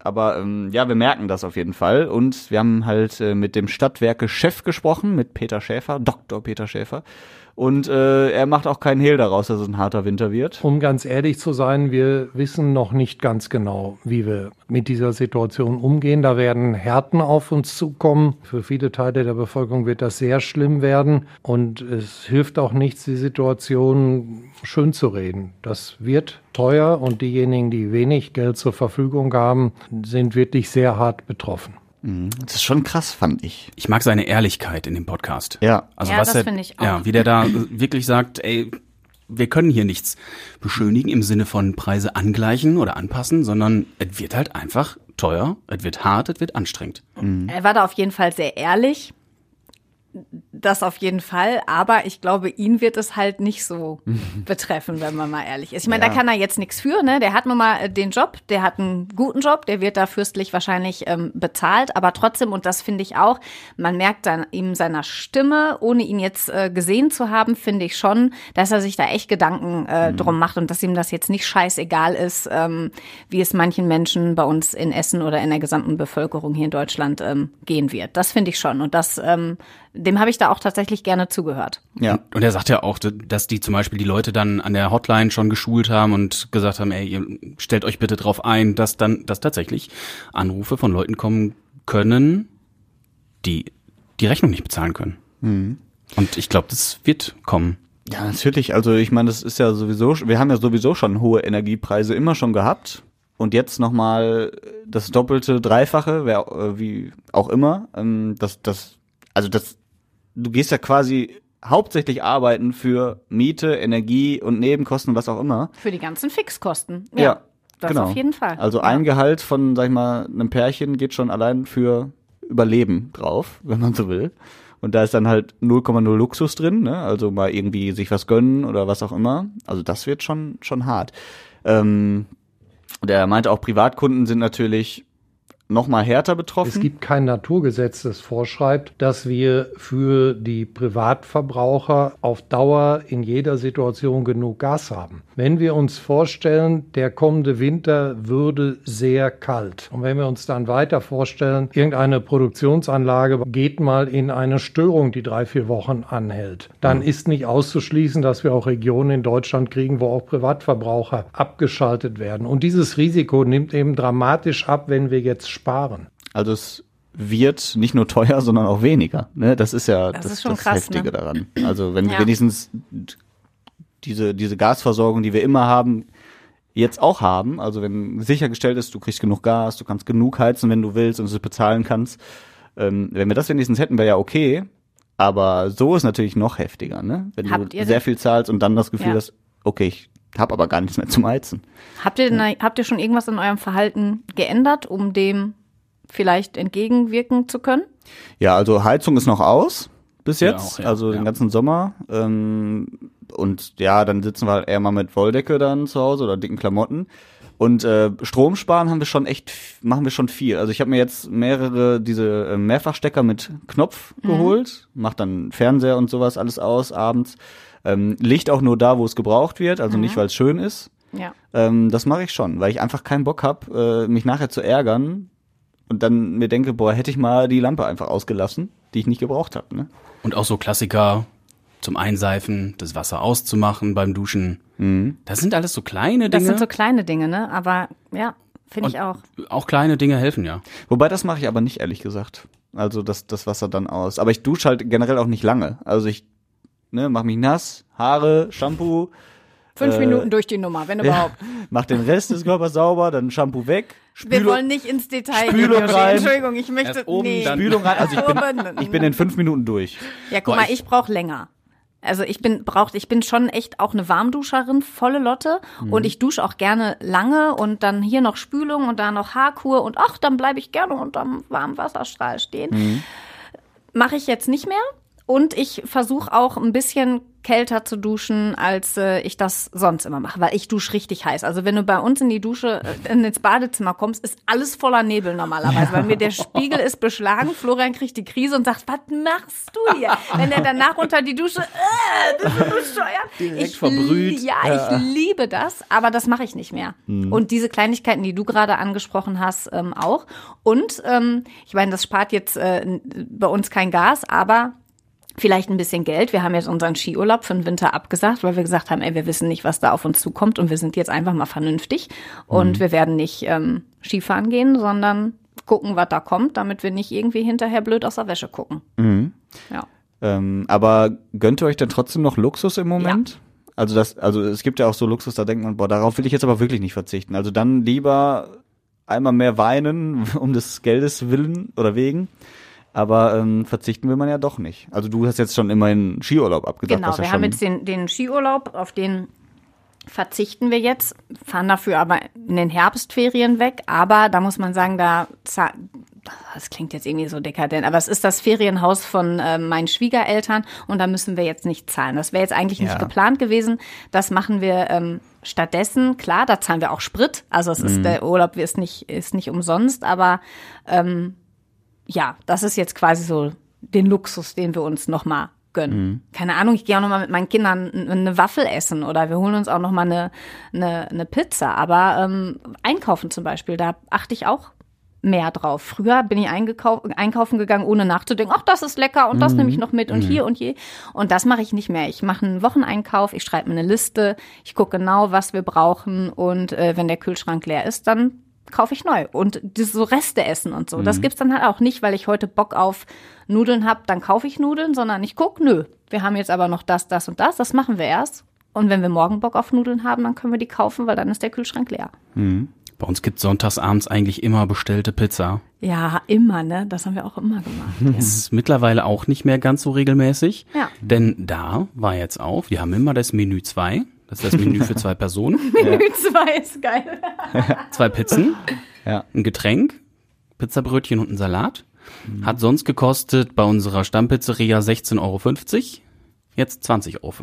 Aber ähm, ja, wir merken das auf jeden Fall. Und wir haben halt äh, mit dem Stadtwerke-Chef gesprochen, mit Peter Schäfer, Dr. Peter Schäfer. Und äh, er macht auch keinen Hehl daraus, dass es ein harter Winter wird. Um ganz ehrlich zu sein, wir wissen noch nicht ganz genau, wie wir mit dieser Situation umgehen. Da werden Härten auf uns zukommen. Für viele Teile der Bevölkerung wird das sehr schlimm werden. Und es hilft auch nichts, die Situation schön zu reden. Das wird teuer und diejenigen, die wenig Geld zur Verfügung haben, sind wirklich sehr hart betroffen. Das ist schon krass, fand ich. Ich mag seine Ehrlichkeit in dem Podcast. Ja. Also Ja, was das er, finde ich auch. Ja, wie der da wirklich sagt, ey, wir können hier nichts beschönigen im Sinne von Preise angleichen oder anpassen, sondern es wird halt einfach teuer, es wird hart, es wird anstrengend. Er war da auf jeden Fall sehr ehrlich. Das auf jeden Fall, aber ich glaube, ihn wird es halt nicht so betreffen, wenn man mal ehrlich ist. Ich meine, Ja. da kann er jetzt nichts für, ne? Der hat nun mal äh, den Job, der hat einen guten Job, der wird da fürstlich wahrscheinlich ähm, bezahlt, aber trotzdem, und das finde ich auch, man merkt dann ihm seiner Stimme, ohne ihn jetzt äh, gesehen zu haben, finde ich schon, dass er sich da echt Gedanken äh, drum macht und dass ihm das jetzt nicht scheißegal ist, ähm, wie es manchen Menschen bei uns in Essen oder in der gesamten Bevölkerung hier in Deutschland ähm, gehen wird. Das finde ich schon. Und das, ähm, dem habe ich da auch tatsächlich gerne zugehört. Ja. Und er sagt ja auch, dass die zum Beispiel die Leute dann an der Hotline schon geschult haben und gesagt haben, ey, ihr stellt euch bitte drauf ein, dass dann, dass tatsächlich Anrufe von Leuten kommen können, die die Rechnung nicht bezahlen können. Und ich glaube, das wird kommen. Ja, natürlich. Also ich meine, das ist ja sowieso, wir haben ja sowieso schon hohe Energiepreise immer schon gehabt. Und jetzt nochmal das doppelte, dreifache, wer, äh, wie auch immer. Ähm, das, das, also das, du gehst ja quasi hauptsächlich arbeiten für Miete, Energie und Nebenkosten, was auch immer. Für die ganzen Fixkosten. Ja, das genau. auf jeden Fall. Also ja. ein Gehalt von, sag ich mal, einem Pärchen geht schon allein für Überleben drauf, wenn man so will. Und da ist dann halt 0,0 Luxus drin, ne? Also mal irgendwie sich was gönnen oder was auch immer. Also das wird schon, schon hart. Ähm, der meinte auch, Privatkunden sind natürlich noch mal härter betroffen. Es gibt kein Naturgesetz, das vorschreibt, dass wir für die Privatverbraucher auf Dauer in jeder Situation genug Gas haben. Wenn wir uns vorstellen, der kommende Winter würde sehr kalt und wenn wir uns dann weiter vorstellen, irgendeine Produktionsanlage geht mal in eine Störung, die drei, vier Wochen anhält, dann ist nicht auszuschließen, dass wir auch Regionen in Deutschland kriegen, wo auch Privatverbraucher abgeschaltet werden. Und dieses Risiko nimmt eben dramatisch ab, wenn wir jetzt sparen. Also es wird nicht nur teuer, sondern auch weniger. Ne? Das ist ja Das das, ist schon das krass, Heftige ne? daran. Also wenn Ja. wenigstens diese, diese Gasversorgung, die wir immer haben, jetzt auch haben, also wenn sichergestellt ist, du kriegst genug Gas, du kannst genug heizen, wenn du willst und es bezahlen kannst, ähm, wenn wir das wenigstens hätten, wäre ja okay. Aber so ist natürlich noch heftiger, ne? Wenn Habt du sehr denn- viel zahlst und dann das Gefühl Ja. hast, okay, ich habe aber gar nichts mehr zum Heizen. Habt ihr, denn, habt ihr schon irgendwas in eurem Verhalten geändert, um dem vielleicht entgegenwirken zu können? Ja, also Heizung ist noch aus bis Ja, jetzt, auch, ja, also ja. den ganzen Sommer. Ähm, und ja, dann sitzen wir halt eher mal mit Wolldecke dann zu Hause oder dicken Klamotten. Und äh, Strom sparen haben wir schon echt, machen wir schon viel. Also ich habe mir jetzt mehrere diese äh, Mehrfachstecker mit Knopf geholt, mach dann Fernseher und sowas alles aus abends. Ähm, Licht auch nur da, wo es gebraucht wird, also nicht, weil es schön ist. Ja. Ähm, das mache ich schon, weil ich einfach keinen Bock hab, äh, mich nachher zu ärgern und dann mir denke, boah, hätte ich mal die Lampe einfach ausgelassen, die ich nicht gebraucht habe. Ne? Und auch so Klassiker zum Einseifen, das Wasser auszumachen beim Duschen. Das sind alles so kleine Das Dinge. sind so kleine Dinge, ne? Aber ja, finde ich auch. auch kleine Dinge helfen ja. Wobei das mache ich aber nicht, ehrlich gesagt. Also das, das Wasser dann aus. Aber ich dusche halt generell auch nicht lange. Also ich ne, mach mich nass, Haare, Shampoo, Fünf äh, Minuten durch die Nummer, wenn ja, überhaupt. mach den Rest des Körpers sauber, dann Shampoo weg, Wir Spülung, wollen nicht ins Detail Spülung gehen. Rein. Entschuldigung, ich möchte. Erst oben, nee. Spülung rein. Also ich bin, ich bin in fünf Minuten durch. Ja, guck Boah, mal, ich- ich brauche länger. Also ich bin braucht, ich bin schon echt auch eine Warmduscherin, volle Lotte. Und ich dusche auch gerne lange und dann hier noch Spülung und da noch Haarkur und ach, dann bleibe ich gerne unterm warmen Wasserstrahl stehen. Mache ich jetzt nicht mehr und ich versuche auch ein bisschen kälter zu duschen, als äh, ich das sonst immer mache, weil ich dusche richtig heiß. Also wenn du bei uns in die Dusche, äh, ins Badezimmer kommst, ist alles voller Nebel normalerweise, weil mir der Spiegel ist beschlagen. Florian kriegt die Krise und sagt, was machst du hier? Wenn er danach unter die Dusche, äh, das ist bescheuert. Direkt ich verbrüht. Ja, ich liebe das, aber das mache ich nicht mehr. Und diese Kleinigkeiten, die du gerade angesprochen hast, ähm, auch. Und ähm, ich meine, das spart jetzt äh, bei uns kein Gas, aber vielleicht ein bisschen Geld. Wir haben jetzt unseren Skiurlaub für den Winter abgesagt, weil wir gesagt haben, ey, wir wissen nicht, was da auf uns zukommt und wir sind jetzt einfach mal vernünftig und wir werden nicht ähm, Skifahren gehen, sondern gucken, was da kommt, damit wir nicht irgendwie hinterher blöd aus der Wäsche gucken. Ja. Ähm, aber gönnt ihr euch denn trotzdem noch Luxus im Moment? Also das, also es gibt ja auch so Luxus, da denkt man, boah, darauf will ich jetzt aber wirklich nicht verzichten. Also dann lieber einmal mehr weinen um des Geldes willen oder wegen. Aber ähm, verzichten will man ja doch nicht. Also du hast jetzt schon immerhin Skiurlaub abgesagt. Genau, ja wir schon, haben jetzt den, den Skiurlaub, auf den verzichten wir jetzt, fahren dafür aber in den Herbstferien weg. Aber da muss man sagen, da das klingt jetzt irgendwie so dekadent, aber es ist das Ferienhaus von äh, meinen Schwiegereltern und da müssen wir jetzt nicht zahlen. Das wäre jetzt eigentlich nicht Ja. geplant gewesen. Das machen wir ähm, stattdessen. Klar, da zahlen wir auch Sprit. Also es Mhm. ist der Urlaub ist nicht ist nicht umsonst, aber ähm, ja, das ist jetzt quasi so den Luxus, den wir uns noch mal gönnen. Keine Ahnung, ich gehe auch noch mal mit meinen Kindern eine Waffel essen oder wir holen uns auch noch mal eine, eine, eine Pizza. Aber ähm, einkaufen zum Beispiel, da achte ich auch mehr drauf. Früher bin ich einkaufen gegangen, ohne nachzudenken, ach, das ist lecker und das nehme ich noch mit und hier und je. Und das mache ich nicht mehr. Ich mache einen Wocheneinkauf, ich schreibe mir eine Liste, ich gucke genau, was wir brauchen und äh, wenn der Kühlschrank leer ist, dann kaufe ich neu. Und das so Reste essen und so. Mhm. Das gibt's dann halt auch nicht, weil ich heute Bock auf Nudeln hab, dann kaufe ich Nudeln, sondern ich guck, nö, wir haben jetzt aber noch das, das und das, das machen wir erst. Und wenn wir morgen Bock auf Nudeln haben, dann können wir die kaufen, weil dann ist der Kühlschrank leer. Bei uns gibt sonntagsabends eigentlich immer bestellte Pizza. Ja, immer, ne? Das haben wir auch immer gemacht. Das ist mittlerweile auch nicht mehr ganz so regelmäßig. Ja. Denn da war jetzt auf, wir haben immer das Menü 2. Das ist das Menü für zwei Personen. Menü 2 ist geil. Zwei Pizzen, Ja. ein Getränk, Pizzabrötchen und ein Salat. Hat sonst gekostet bei unserer Stammpizzeria 16,50 Euro. Jetzt 20,50 Euro.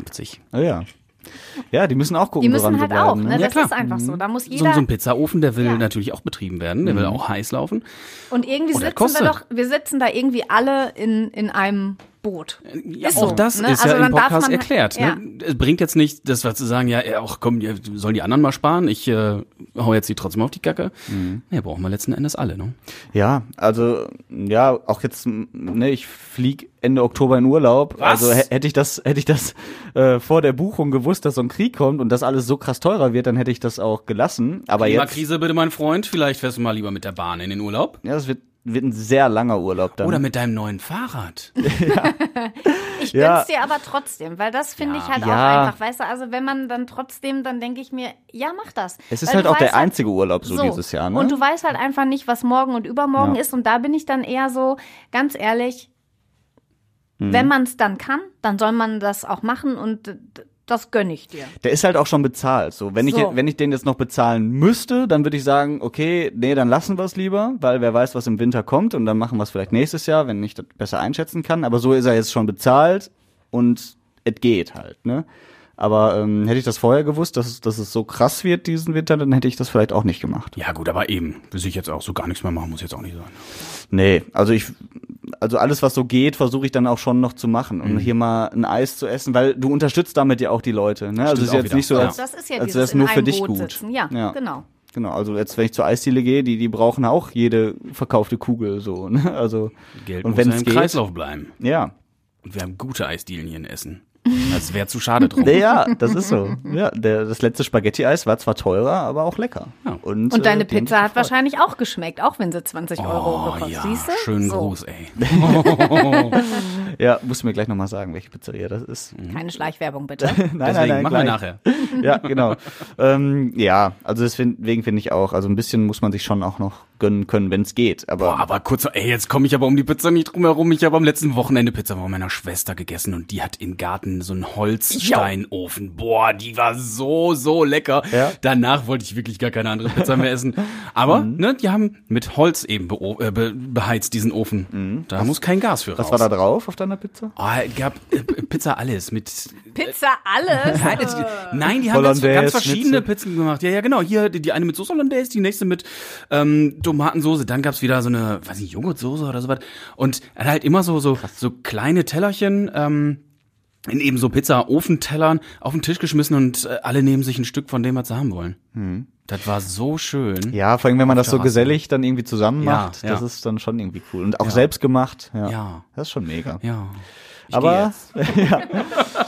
Oh ja. Ja, die müssen auch gucken, Die müssen woran halt sie bleiben. auch, ne? ne? Ja, das klar. ist einfach so. Da muss So, jeder. so ein Pizzaofen, der will Ja. natürlich auch betrieben werden. Der will auch heiß laufen. und irgendwie der sitzen wir doch, wir sitzen da irgendwie alle in, in einem Boot. Ja, Ist auch so, das ne? ist Also ja im dann darf Podcast man- erklärt. ja. Ne? Es bringt jetzt nicht, das war zu sagen, ja, ja, auch komm, ja, sollen die anderen mal sparen? Ich äh, hau jetzt die trotzdem auf die Kacke. Mhm. Ja, brauchen wir letzten Endes alle, ne? Ja, also ja, auch jetzt, ne, ich flieg Ende Oktober in Urlaub. Was? Also hä- hätte ich das, hätte ich das äh, vor der Buchung gewusst, dass so ein Krieg kommt und das alles so krass teurer wird, dann hätte ich das auch gelassen. Aber jetzt, Klimakrise bitte, mein Freund. Vielleicht fährst du mal lieber mit der Bahn in den Urlaub. ja, das wird wird ein sehr langer Urlaub dann. Oder mit deinem neuen Fahrrad. Ich Ja. gönn's dir aber trotzdem, weil das finde ich halt Ja. auch einfach, weißt du, also wenn man dann trotzdem, dann denke ich mir, ja, mach das. es ist Weil halt auch der halt- einzige Urlaub so, dieses Jahr, ne? Und du weißt halt einfach nicht, was morgen und übermorgen Ja. ist. Und da bin ich dann eher so, ganz ehrlich, Mhm. wenn man es dann kann, dann soll man das auch machen und das gönne ich dir. Der ist halt auch schon bezahlt. So, wenn ich So. wenn ich den jetzt noch bezahlen müsste, dann würde ich sagen, okay, nee, dann lassen wir es lieber, weil wer weiß, was im Winter kommt und dann machen wir es vielleicht nächstes Jahr, wenn ich das besser einschätzen kann. Aber so ist er jetzt schon bezahlt und es geht halt, ne? Aber ähm, hätte ich das vorher gewusst, dass es, dass es so krass wird diesen Winter, dann hätte ich das vielleicht auch nicht gemacht. Ja, gut, aber eben. Will ich jetzt auch so gar nichts mehr machen, muss jetzt auch nicht sein. Nee, also ich, also alles, was so geht, versuche ich dann auch schon noch zu machen. Und hier mal ein Eis zu essen, weil du unterstützt damit ja auch die Leute. Ne? Also es ist jetzt wieder. nicht so, Ja. als, Das ist ja als dieses wäre es in nur für einem dich Boot gut. sitzen. Ja, Ja. genau. Genau, also jetzt, wenn ich zur Eisdiele gehe, die, die brauchen auch jede verkaufte Kugel so. Ne? Also Geld und muss wenn ja es im geht, Kreislauf bleiben. ja. Und wir haben gute Eisdielen hier in Essen. Das wäre zu schade drum. Nee, ja, das ist so. Ja, der, das letzte Spaghetti-Eis war zwar teurer, aber auch lecker. Ja. Und, Und deine äh, Pizza hat gefreut. wahrscheinlich auch geschmeckt, auch wenn sie 20 Euro Oh gekostet. ja, Siehste? schönen so. Gruß, ey. Ja, musst du mir gleich nochmal sagen, welche Pizzeria das ist. Keine Schleichwerbung bitte. Nein, Deswegen machen wir gleich. nachher. Ja, genau. ähm, ja, also deswegen finde ich auch, also ein bisschen muss man sich schon auch noch gönnen können, wenn es geht. Aber Boah, aber kurz, ey, jetzt komme ich aber um die Pizza nicht drum herum. Ich habe am letzten Wochenende Pizza bei meiner Schwester gegessen und die hat im Garten so einen Holzsteinofen. Boah, die war so, so lecker. Ja. Danach wollte ich wirklich gar keine andere Pizza mehr essen. Aber, Mhm. ne, die haben mit Holz eben beo- äh, be beheizt, diesen Ofen. Da muss kein Gas für Mhm. was raus. war da drauf auf deiner Pizza? Oh, es gab äh, Pizza alles mit Pizza alles. Nein, die haben ganz, verschiedene. Pizzen gemacht. Ja, ja, genau. Hier die, die eine mit Soße Hollandaise, die nächste mit ähm, Tomatensoße. Dann gab's wieder so eine, weiß nicht, Joghurtsoße oder sowas. Und halt immer so so so kleine Tellerchen. Ähm, in eben so Pizza-Ofentellern auf den Tisch geschmissen und äh, alle nehmen sich ein Stück von dem, was sie haben wollen. Das war so schön. Hm. Ja, vor allem, wenn man das so gesellig dann irgendwie zusammen Ja, macht, ja. das ist dann schon irgendwie cool. Und auch selbst gemacht. Ja. Ja. Das ist schon mega. Ja. Ich Aber, jetzt.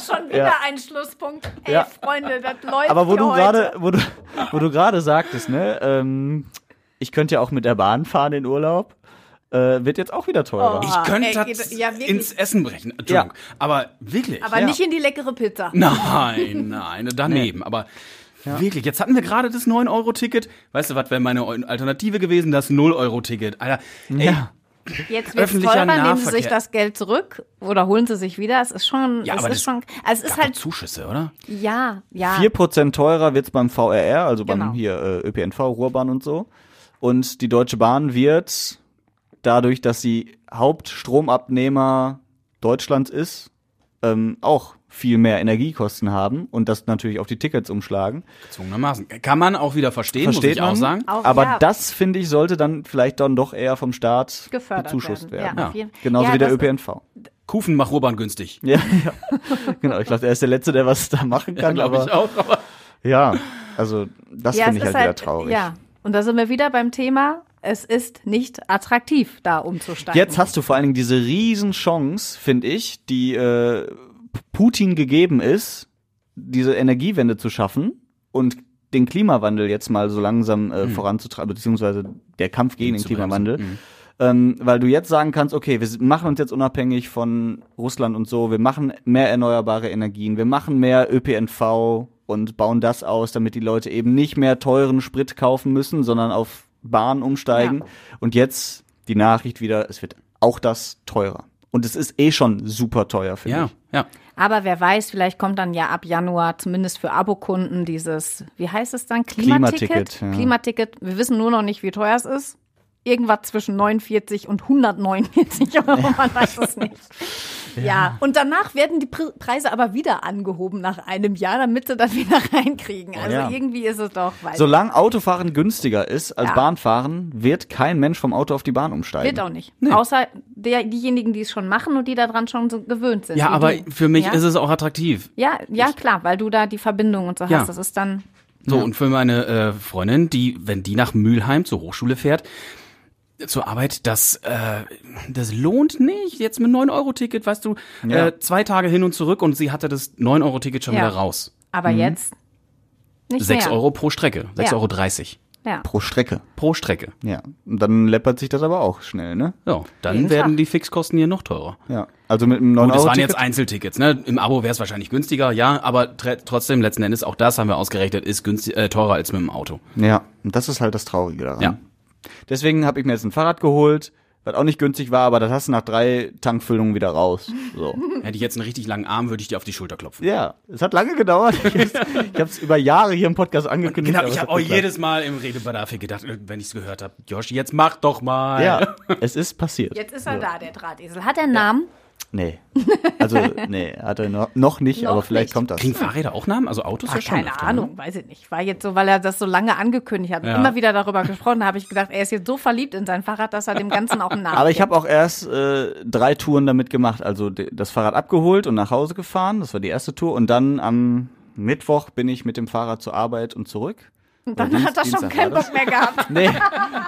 Schon wieder ein Schlusspunkt. Ey, Ja. Freunde, das läuft aber wo du gerade, wo du, wo du gerade sagtest, ne, ähm, ich könnte ja auch mit der Bahn fahren in Urlaub, äh, wird jetzt auch wieder teurer. Oh. Ich könnte ey, das ja, ins Essen brechen. Entschuldigung. Aber wirklich. Aber Ja. nicht in die leckere Pizza. Nein, nein, daneben. Aber wirklich, jetzt hatten wir gerade das 9-Euro-Ticket. Weißt du, was wäre meine Alternative gewesen? Das 0-Euro-Ticket. Alter, ey, Ja. Jetzt wird's Öffentlicher teurer, nehmen Sie sich das Geld zurück oder holen Sie sich wieder. Es ist schon, Ja, es aber ist das schon, also es ist halt, Zuschüsse, oder? ja, ja. 4% teurer wird's beim VRR, also Genau. beim hier äh, ÖPNV, Ruhrbahn und so. Und die Deutsche Bahn wird dadurch, dass sie Hauptstromabnehmer Deutschlands ist, ähm, auch viel mehr Energiekosten haben und das natürlich auf die Tickets umschlagen. Gezwungenermaßen. Kann man auch wieder verstehen, Versteht muss ich man. auch sagen. Auch, Aber ja, das, finde ich, sollte dann vielleicht dann doch eher vom Staat Gefördert bezuschusst werden. werden. Ja, jeden- Genauso Ja, wie der ÖPNV. Kufen macht Ruhrbahn günstig. Ja, ja. genau. Ich glaube, er ist der Letzte, der was da machen kann. Glaub aber ich auch, aber ja, also das ja, finde ich ist halt wieder traurig. Ja, und da sind wir wieder beim Thema, es ist nicht attraktiv, da umzusteigen. Jetzt hast du vor allen Dingen diese riesen Chance, finde ich, die äh, Putin gegeben ist, diese Energiewende zu schaffen und den Klimawandel jetzt mal so langsam äh, voranzutreiben, beziehungsweise der Kampf gegen den. Klimawandel. Ähm, weil du jetzt sagen kannst, okay, wir machen uns jetzt unabhängig von Russland und so, wir machen mehr erneuerbare Energien, wir machen mehr ÖPNV und bauen das aus, damit die Leute eben nicht mehr teuren Sprit kaufen müssen, sondern auf Bahn umsteigen. Ja. Und jetzt die Nachricht wieder, es wird auch das teurer. Und es ist eh schon super teuer, finde Ja, ich. ja. Aber wer weiß, vielleicht kommt dann ja ab Januar zumindest für Abokunden dieses, wie heißt es dann? Klimaticket. Klimaticket, ja. Klimaticket. Wir wissen nur noch nicht, wie teuer es ist. Irgendwas zwischen 49 und 149 Euro, man weiß es nicht. Ja. und danach werden die Pre Preise aber wieder angehoben nach einem Jahr, damit sie dann wieder reinkriegen. Also Ja. irgendwie ist es doch, weiß Solange Autofahren günstiger ist als Ja. Bahnfahren, wird kein Mensch vom Auto auf die Bahn umsteigen. Wird auch nicht. Außer der, diejenigen, die es schon machen und die daran schon so gewöhnt sind. Ja, aber du. für mich ja? ist es auch attraktiv. Ja, ja, klar, weil du da die Verbindung und so Ja. hast. Das ist dann. So, und für meine äh, Freundin, die, wenn die nach Mülheim zur Hochschule fährt, zur Arbeit, das, äh, das lohnt nicht. Jetzt mit 9-Euro-Ticket, weißt du, Ja. äh, zwei Tage hin und zurück und sie hatte das 9-Euro-Ticket schon Ja. wieder raus. Aber jetzt nicht 6 mehr. Euro pro Strecke, 6,30 Ja. Euro dreißig Ja. Pro Strecke. pro Strecke. Ja. Und dann läppert sich das aber auch schnell, ne? So, dann Jeden werden Tag. die Fixkosten hier noch teurer. Ja. Also mit einem 9 Gut, Euro waren jetzt Einzeltickets, ne? Im Abo wäre es wahrscheinlich günstiger, ja, aber trotzdem letzten Endes auch das haben wir ausgerechnet, ist günstig, äh, teurer als mit dem Auto. Ja. Und das ist halt das Traurige daran. Ja. Deswegen habe ich mir jetzt ein Fahrrad geholt, was auch nicht günstig war, aber das hast du nach drei Tankfüllungen wieder raus. So. Hätte ich jetzt einen richtig langen Arm, würde ich dir auf die Schulter klopfen. ja. Es hat lange gedauert. Ich habe es über Jahre hier im Podcast angekündigt. Genau, aber ich es habe auch jedes Mal im Redebedarf gedacht, wenn ich es gehört habe, Josh, jetzt mach doch mal. Ja, es ist passiert. Jetzt ist er da, der Drahtesel. Hat er einen Namen? Nee. Also, nee, hat er noch, noch nicht, Noch aber vielleicht nicht. kommt das. Kriegen Fahrräder auch Namen? Also Autos Ah, ja schon keine öfter, Ahnung, weiß ich nicht. War jetzt so, weil er das so lange angekündigt hat und Ja. immer wieder darüber gesprochen, habe ich gedacht, er ist jetzt so verliebt in sein Fahrrad, dass er dem Ganzen auch einen Namen Aber ich habe auch erst äh, drei Touren damit gemacht. Also das Fahrrad abgeholt und nach Hause gefahren. Das war die erste Tour. Und dann am Mittwoch bin ich mit dem Fahrrad zur Arbeit und zurück. Und dann Dienst- hat er schon keinen. Bock mehr gehabt. Nee,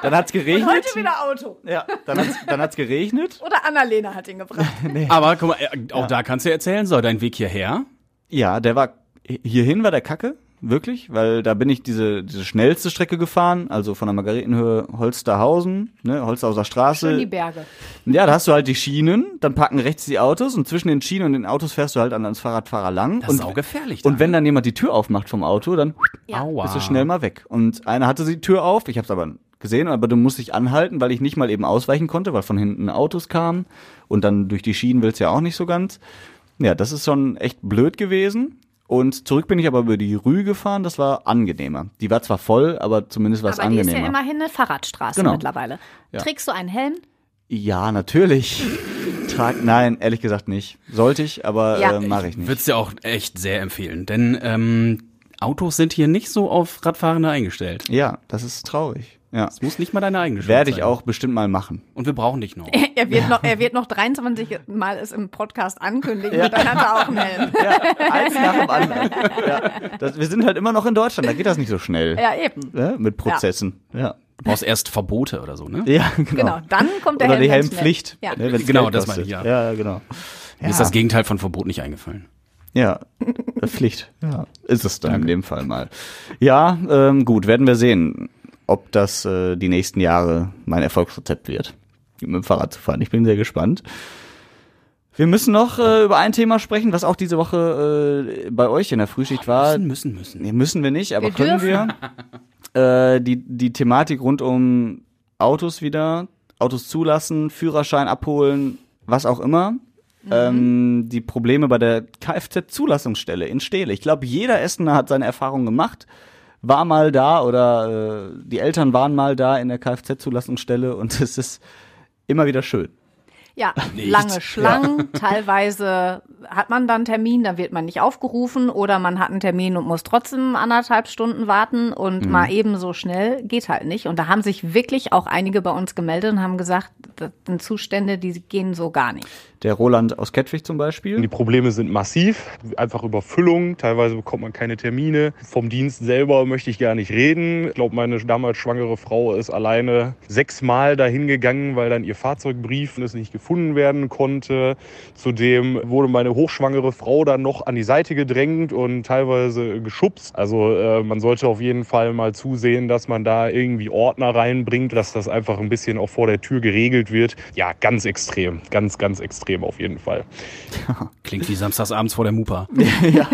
dann hat's geregnet. Heute wieder Auto. Ja, dann hat's, dann hat's geregnet. Oder Annalena hat ihn gebracht. Aber guck mal, äh, auch da kannst du ja erzählen, so dein Weg hierher. Ja, der war hierhin war der Kacke, wirklich, weil da bin ich diese diese schnellste Strecke gefahren, also von der Margaretenhöhe Holsterhausen, ne, Holsterhauser Straße. Schön die Berge. Ja, da hast du halt die Schienen, dann parken rechts die Autos und zwischen den Schienen und den Autos fährst du halt an ans Fahrradfahrer lang. Das und, ist saugefährlich. Und wenn dann jemand die Tür aufmacht vom Auto, dann Ja. Bist du schnell mal weg. Und einer hatte die Tür auf, ich habe es aber gesehen, aber du musst dich anhalten, weil ich nicht mal eben ausweichen konnte, weil von hinten Autos kamen und dann durch die Schienen willst du ja auch nicht so ganz. Ja, das ist schon echt blöd gewesen. Und zurück bin ich aber über die Rue gefahren, das war angenehmer. Die war zwar voll, aber zumindest war es Aber die ist angenehmer. ja immerhin eine Fahrradstraße Genau. mittlerweile. Ja. Trägst du einen Helm? Ja, natürlich. Trag, nein, ehrlich gesagt nicht. Sollte ich, aber Ja. äh, mache ich nicht. Würde es dir auch echt sehr empfehlen, denn ähm, Autos sind hier nicht so auf Radfahrende eingestellt. Ja, das ist traurig. Ja. Das muss nicht mal deine eigene Schuld Werde ich sein. auch bestimmt mal machen. Und wir brauchen dich noch. Er wird noch, er wird noch 23 Mal es im Podcast ankündigen und dann hat er auch einen Helm. Ja, eins nach dem anderen. Ja, das, wir sind halt immer noch in Deutschland, da geht das nicht so schnell. Ja, eben. Ne, mit Prozessen. Ja. Du brauchst erst Verbote oder so, ne? Ja, genau. Genau, dann kommt der Oder Helm die Helmpflicht. Ja. ne, Genau, Geld das meine ich, ja. Ja, genau. Mir ist das Gegenteil von Verbot nicht eingefallen. Ja, Pflicht. Ja, ist es dann in dem Fall mal. Ja, ähm, gut, werden wir sehen, ob das äh, die nächsten Jahre mein Erfolgsrezept wird, mit dem Fahrrad zu fahren. Ich bin sehr gespannt. Wir müssen noch äh, über ein Thema sprechen, was auch diese Woche äh, bei euch in der Frühschicht war. Müssen, müssen, müssen. Nee, müssen wir nicht, aber Wir können wir. Äh, die, die Thematik rund um Autos wieder, Autos zulassen, Führerschein abholen, was auch immer. Ähm, die Probleme bei der Kfz-Zulassungsstelle in Stehle. Ich glaube, jeder Essener hat seine Erfahrung gemacht, war mal da oder äh, die Eltern waren mal da in der Kfz-Zulassungsstelle und es ist immer wieder schön. Ja, lange Schlangen. Teilweise hat man dann Termin, dann wird man nicht aufgerufen oder man hat einen Termin und muss trotzdem anderthalb Stunden warten und Mhm. mal eben so schnell geht halt nicht. Und da haben sich wirklich auch einige bei uns gemeldet und haben gesagt, das sind Zustände, die gehen so gar nicht. Der Roland aus Kettwig zum Die Beispiel. Probleme sind massiv, einfach Überfüllung. Teilweise bekommt man keine Termine. Vom Dienst selber möchte ich gar nicht reden. Ich glaube, meine damals schwangere Frau ist alleine sechsmal dahin gegangen, weil dann ihr Fahrzeugbrief nicht gefunden werden konnte. Zudem wurde meine hochschwangere Frau dann noch an die Seite gedrängt und teilweise geschubst. Also äh, man sollte auf jeden Fall mal zusehen, dass man da irgendwie Ordner reinbringt, dass das einfach ein bisschen auch vor der Tür geregelt wird. Ja, ganz extrem, ganz, ganz extrem auf jeden Fall. Klingt wie samstagsabends vor der Mupa. ja,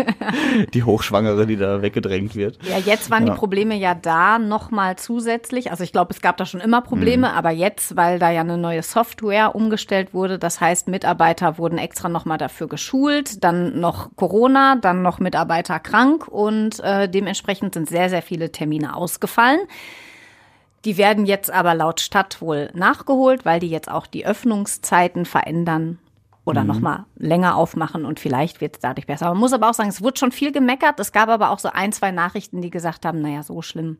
die Hochschwangere, die da weggedrängt wird. Ja, jetzt waren Ja. die Probleme ja da nochmal zusätzlich. Also ich glaube, es gab da schon immer Probleme, aber jetzt, weil da ja eine neue Software umgestellt wurde, das heißt, Mitarbeiter wurden extra nochmal dafür geschult, dann noch Corona, dann noch Mitarbeiter krank und äh, dementsprechend sind sehr, sehr viele Termine ausgefallen. Die werden jetzt aber laut Stadt wohl nachgeholt, weil die jetzt auch die Öffnungszeiten verändern oder noch mal länger aufmachen und vielleicht wird es dadurch besser. Man muss aber auch sagen, es wurde schon viel gemeckert. Es gab aber auch so ein, zwei Nachrichten, die gesagt haben, naja, so schlimm.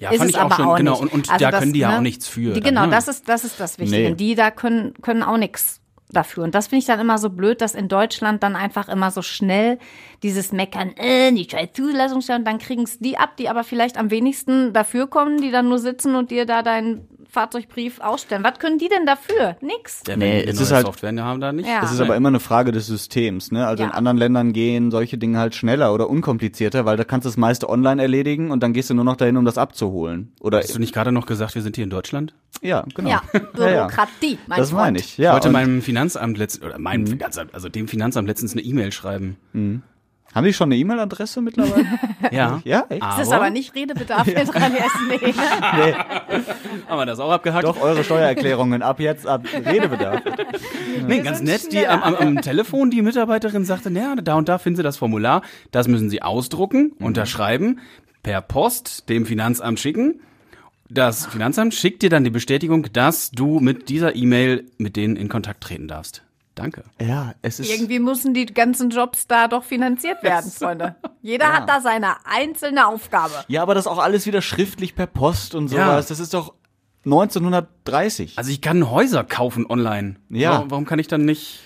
Ja, ist fand es ich auch aber schön. auch genau, nicht. und, und Also da das, können die ja ne, auch nichts für. Die, dann, genau, ne? das ist, das ist das Wichtige. Nee. Die da können, können auch nichts dafür. Und das finde ich dann immer so blöd, dass in Deutschland dann einfach immer so schnell dieses Meckern, äh, nicht scheiß Zulassungsstelle, und dann kriegen es die ab, die aber vielleicht am wenigsten dafür kommen, die dann nur sitzen und dir da deinen Fahrzeugbrief ausstellen. Was können die denn dafür? Nix. Ja, Nee, die es ist halt- Software haben da nicht. Ja. Es ist aber immer eine Frage des Systems. Ne? Also in Ja. anderen Ländern gehen solche Dinge halt schneller oder unkomplizierter, weil da kannst du das meiste online erledigen und dann gehst du nur noch dahin, um das abzuholen. Oder Hast du nicht gerade noch gesagt, wir sind hier in Deutschland? ja, genau. Ja, Bürokratie, mein Das Freund. meine ich. Ich Ja, wollte und meinem Finanzamt letztens, oder meinem Mhm. Finanzamt, also dem Finanzamt letztens eine E-Mail schreiben. Haben die schon eine E-Mail-Adresse mittlerweile? Ja. ja, echt? Das ist aber nicht Redebedarf jetzt dran essen. Nee. Haben wir das auch abgehakt? Doch eure Steuererklärungen ab jetzt ab Redebedarf. Nee, ganz nett. Die am, am, am Telefon, die Mitarbeiterin sagte, naja, da und da finden Sie das Formular. Das müssen Sie ausdrucken, unterschreiben, per Post dem Finanzamt schicken. Das Finanzamt schickt dir dann die Bestätigung, dass du mit dieser E-Mail mit denen in Kontakt treten darfst. Danke. Ja, es ist Irgendwie müssen die ganzen Jobs da doch finanziert werden, Freunde. Jeder hat da seine einzelne Aufgabe. Ja, aber das auch alles wieder schriftlich per Post und Ja. sowas. Das ist doch 1930. Also ich kann Häuser kaufen online. Ja. Warum, warum kann ich dann nicht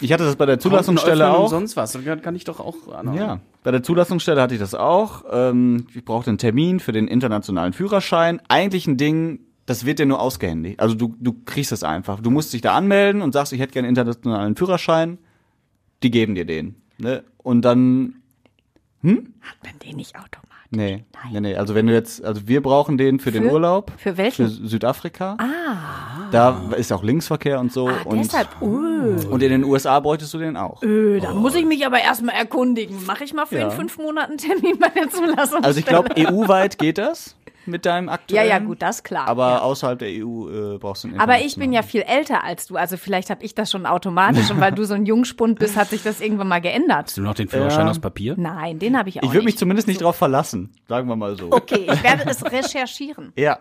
Ich hatte das bei der Zulassungsstelle öffnen und auch. sonst was? Dann kann ich doch auch. Ja, bei der Zulassungsstelle hatte ich das auch. Ähm, ich brauchte einen Termin für den internationalen Führerschein. Eigentlich ein Ding, das wird dir nur ausgehändigt. Also du, du kriegst es einfach. Du musst dich da anmelden und sagst, ich hätte gerne einen internationalen Führerschein. Die geben dir den. Ne? Und dann, Hat man den nicht automatisch? nee, nee, nee. Also wenn du jetzt, also wir brauchen den für, den Für? Urlaub. Für welchen? Für Südafrika. Ah. Da ist auch Linksverkehr und so. Ah, und, deshalb, uh, und in den USA bräuchtest du den auch. äh, da muss ich mich aber erstmal erkundigen. Mache ich mal für Ja. in fünf Monaten Termin bei der Zulassung. Also ich glaube, EU-weit geht das mit deinem Ja, aktuellen. ja, gut, das ist klar. Aber ja. außerhalb der EU äh, brauchst du einen Aber ich bin ja viel älter als du, also vielleicht habe ich das schon automatisch und weil du so ein Jungspund bist, hat sich das irgendwann mal geändert. Hast du noch den Führerschein Ja. aus Papier? Nein, den habe ich auch Ich würde mich zumindest nicht drauf verlassen, sagen wir mal so. Okay, ich werde es recherchieren. Ja.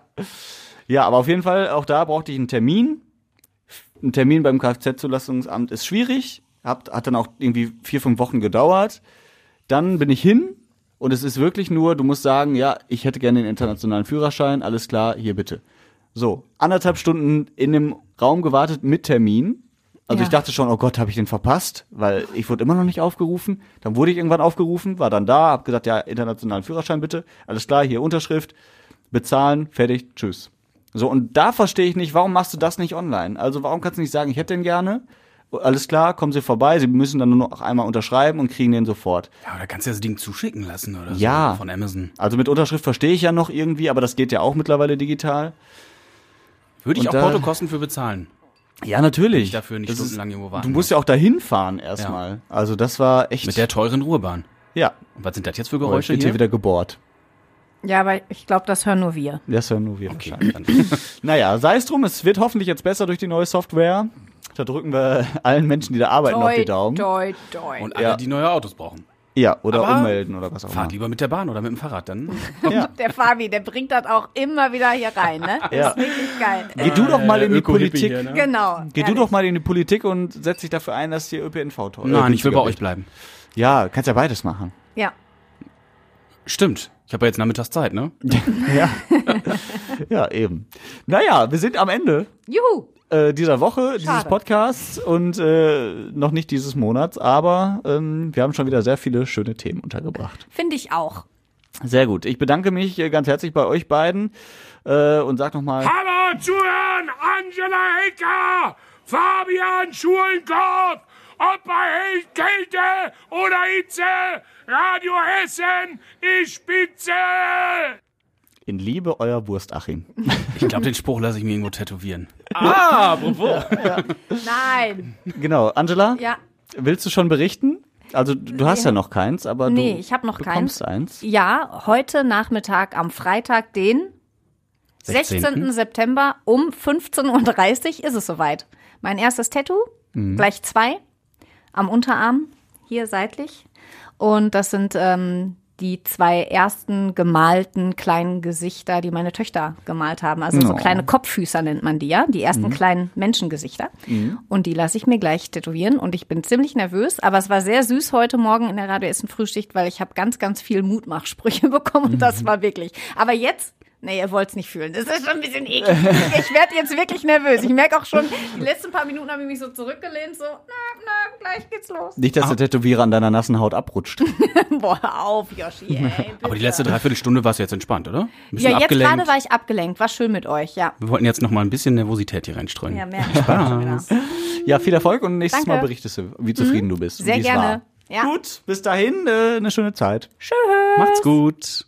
Ja, aber auf jeden Fall, auch da brauchte ich einen Termin. Ein Termin beim Kfz-Zulassungsamt ist schwierig. Hat, hat dann auch irgendwie vier, fünf Wochen gedauert. Dann bin ich hin und es ist wirklich nur, du musst sagen, ja, ich hätte gerne den internationalen Führerschein, alles klar, hier bitte. So, anderthalb Stunden in dem Raum gewartet mit Termin. Also Ja. ich dachte schon, oh Gott, habe ich den verpasst, weil ich wurde immer noch nicht aufgerufen. Dann wurde ich irgendwann aufgerufen, war dann da, hab gesagt, ja, internationalen Führerschein bitte. Alles klar, hier Unterschrift, bezahlen, fertig, tschüss. So, und da verstehe ich nicht, warum machst du das nicht online? Also warum kannst du nicht sagen, ich hätte den gerne? Alles klar, kommen Sie vorbei, Sie müssen dann nur noch einmal unterschreiben und kriegen den sofort. Ja, oder kannst du das Ding zuschicken lassen oder so Ja. von Amazon. Also mit Unterschrift verstehe ich ja noch irgendwie, aber das geht ja auch mittlerweile digital. Würde ich Und auch da- Portokosten für bezahlen. Ja, natürlich. Ich dafür nicht Das ist- stundenlang irgendwo warten Du musst ja auch dahin fahren erstmal. Also das war echt. Mit der teuren Ruhebahn. ja. Und was sind das jetzt für Oh, jetzt Geräusche wird hier? hier wieder gebohrt. Ja, aber ich glaube, das hören nur wir. Das hören nur wir. okay, wahrscheinlich. dann. Naja, sei es drum, es wird hoffentlich jetzt besser durch die neue Software. Da drücken wir allen Menschen, die da arbeiten, auf die Daumen. doi, doi. Und alle, Ja. die neue Autos brauchen. Ja, oder Aber ummelden oder was auch Fahrt immer. lieber mit der Bahn oder mit dem Fahrrad dann. Ja. Der Fabi, der bringt das auch immer wieder hier rein, ne? Das Ja. ist wirklich geil. Geh du doch mal in die Politik. hier, ne? Genau. Geh du ehrlich. doch mal in die Politik und setz dich dafür ein, dass hier ÖPNV toll Nein, ich will bei euch bleiben. Ja, kannst ja beides machen. Ja. Stimmt. Ich habe ja jetzt nachmittags Zeit, ne? Ja. ja, eben. Naja, wir sind am Ende. Juhu. Äh, dieser Woche, dieses Schade. Podcasts und äh, noch nicht dieses Monats, aber ähm, wir haben schon wieder sehr viele schöne Themen untergebracht. Finde ich auch. Sehr gut. Ich bedanke mich äh, ganz herzlich bei euch beiden äh, und sag nochmal. Hallo zuhören, Angela Hecker, Fabian Schulenkopf, ob bei Kälte oder Hitze, Radio Hessen ist Spitze. In Liebe, euer Wurstachim. Ich glaube, den Spruch lasse ich mir irgendwo tätowieren. Ah, apropos. Nein. Genau, Angela, Ja. willst du schon berichten? Also du hast ja noch keins, aber Nee, du ich habe noch bekommst keins. eins. Ja, heute Nachmittag am Freitag, den 16. 16. September um 15.30 Uhr ist es soweit. Mein erstes Tattoo, Mhm. gleich zwei, am Unterarm, hier seitlich. Und das sind ähm, die zwei ersten gemalten kleinen Gesichter, die meine Töchter gemalt haben. Also so Oh. kleine Kopffüßer nennt man die ja, die ersten kleinen Menschengesichter. Und die lasse ich mir gleich tätowieren und ich bin ziemlich nervös, aber es war sehr süß heute Morgen in der Radio Essen Frühschicht, weil ich habe ganz, ganz viel Mutmachsprüche bekommen und das war wirklich. Aber jetzt Nee, ihr wollt's nicht fühlen. Das ist schon ein bisschen eklig. Ich werde jetzt wirklich nervös. Ich merke auch schon, die letzten paar Minuten habe ich mich so zurückgelehnt, so, na, na, gleich geht's los. Nicht, dass der Tätowierer an deiner nassen Haut abrutscht. Boah, auf, Yoshi, ey. Aber die letzte Dreiviertelstunde warst du jetzt entspannt, oder? Ja, jetzt abgelenkt. gerade war ich abgelenkt. War schön mit euch, ja. Wir wollten jetzt noch mal ein bisschen Nervosität hier reinstreuen. Ja, schon wieder. Ja, viel Erfolg und nächstes Danke. Mhm. Mal berichtest du, wie zufrieden du bist. und Sehr wie es gerne. War. Ja. Gut, bis dahin, äh, eine schöne Zeit. Tschüss. Macht's gut.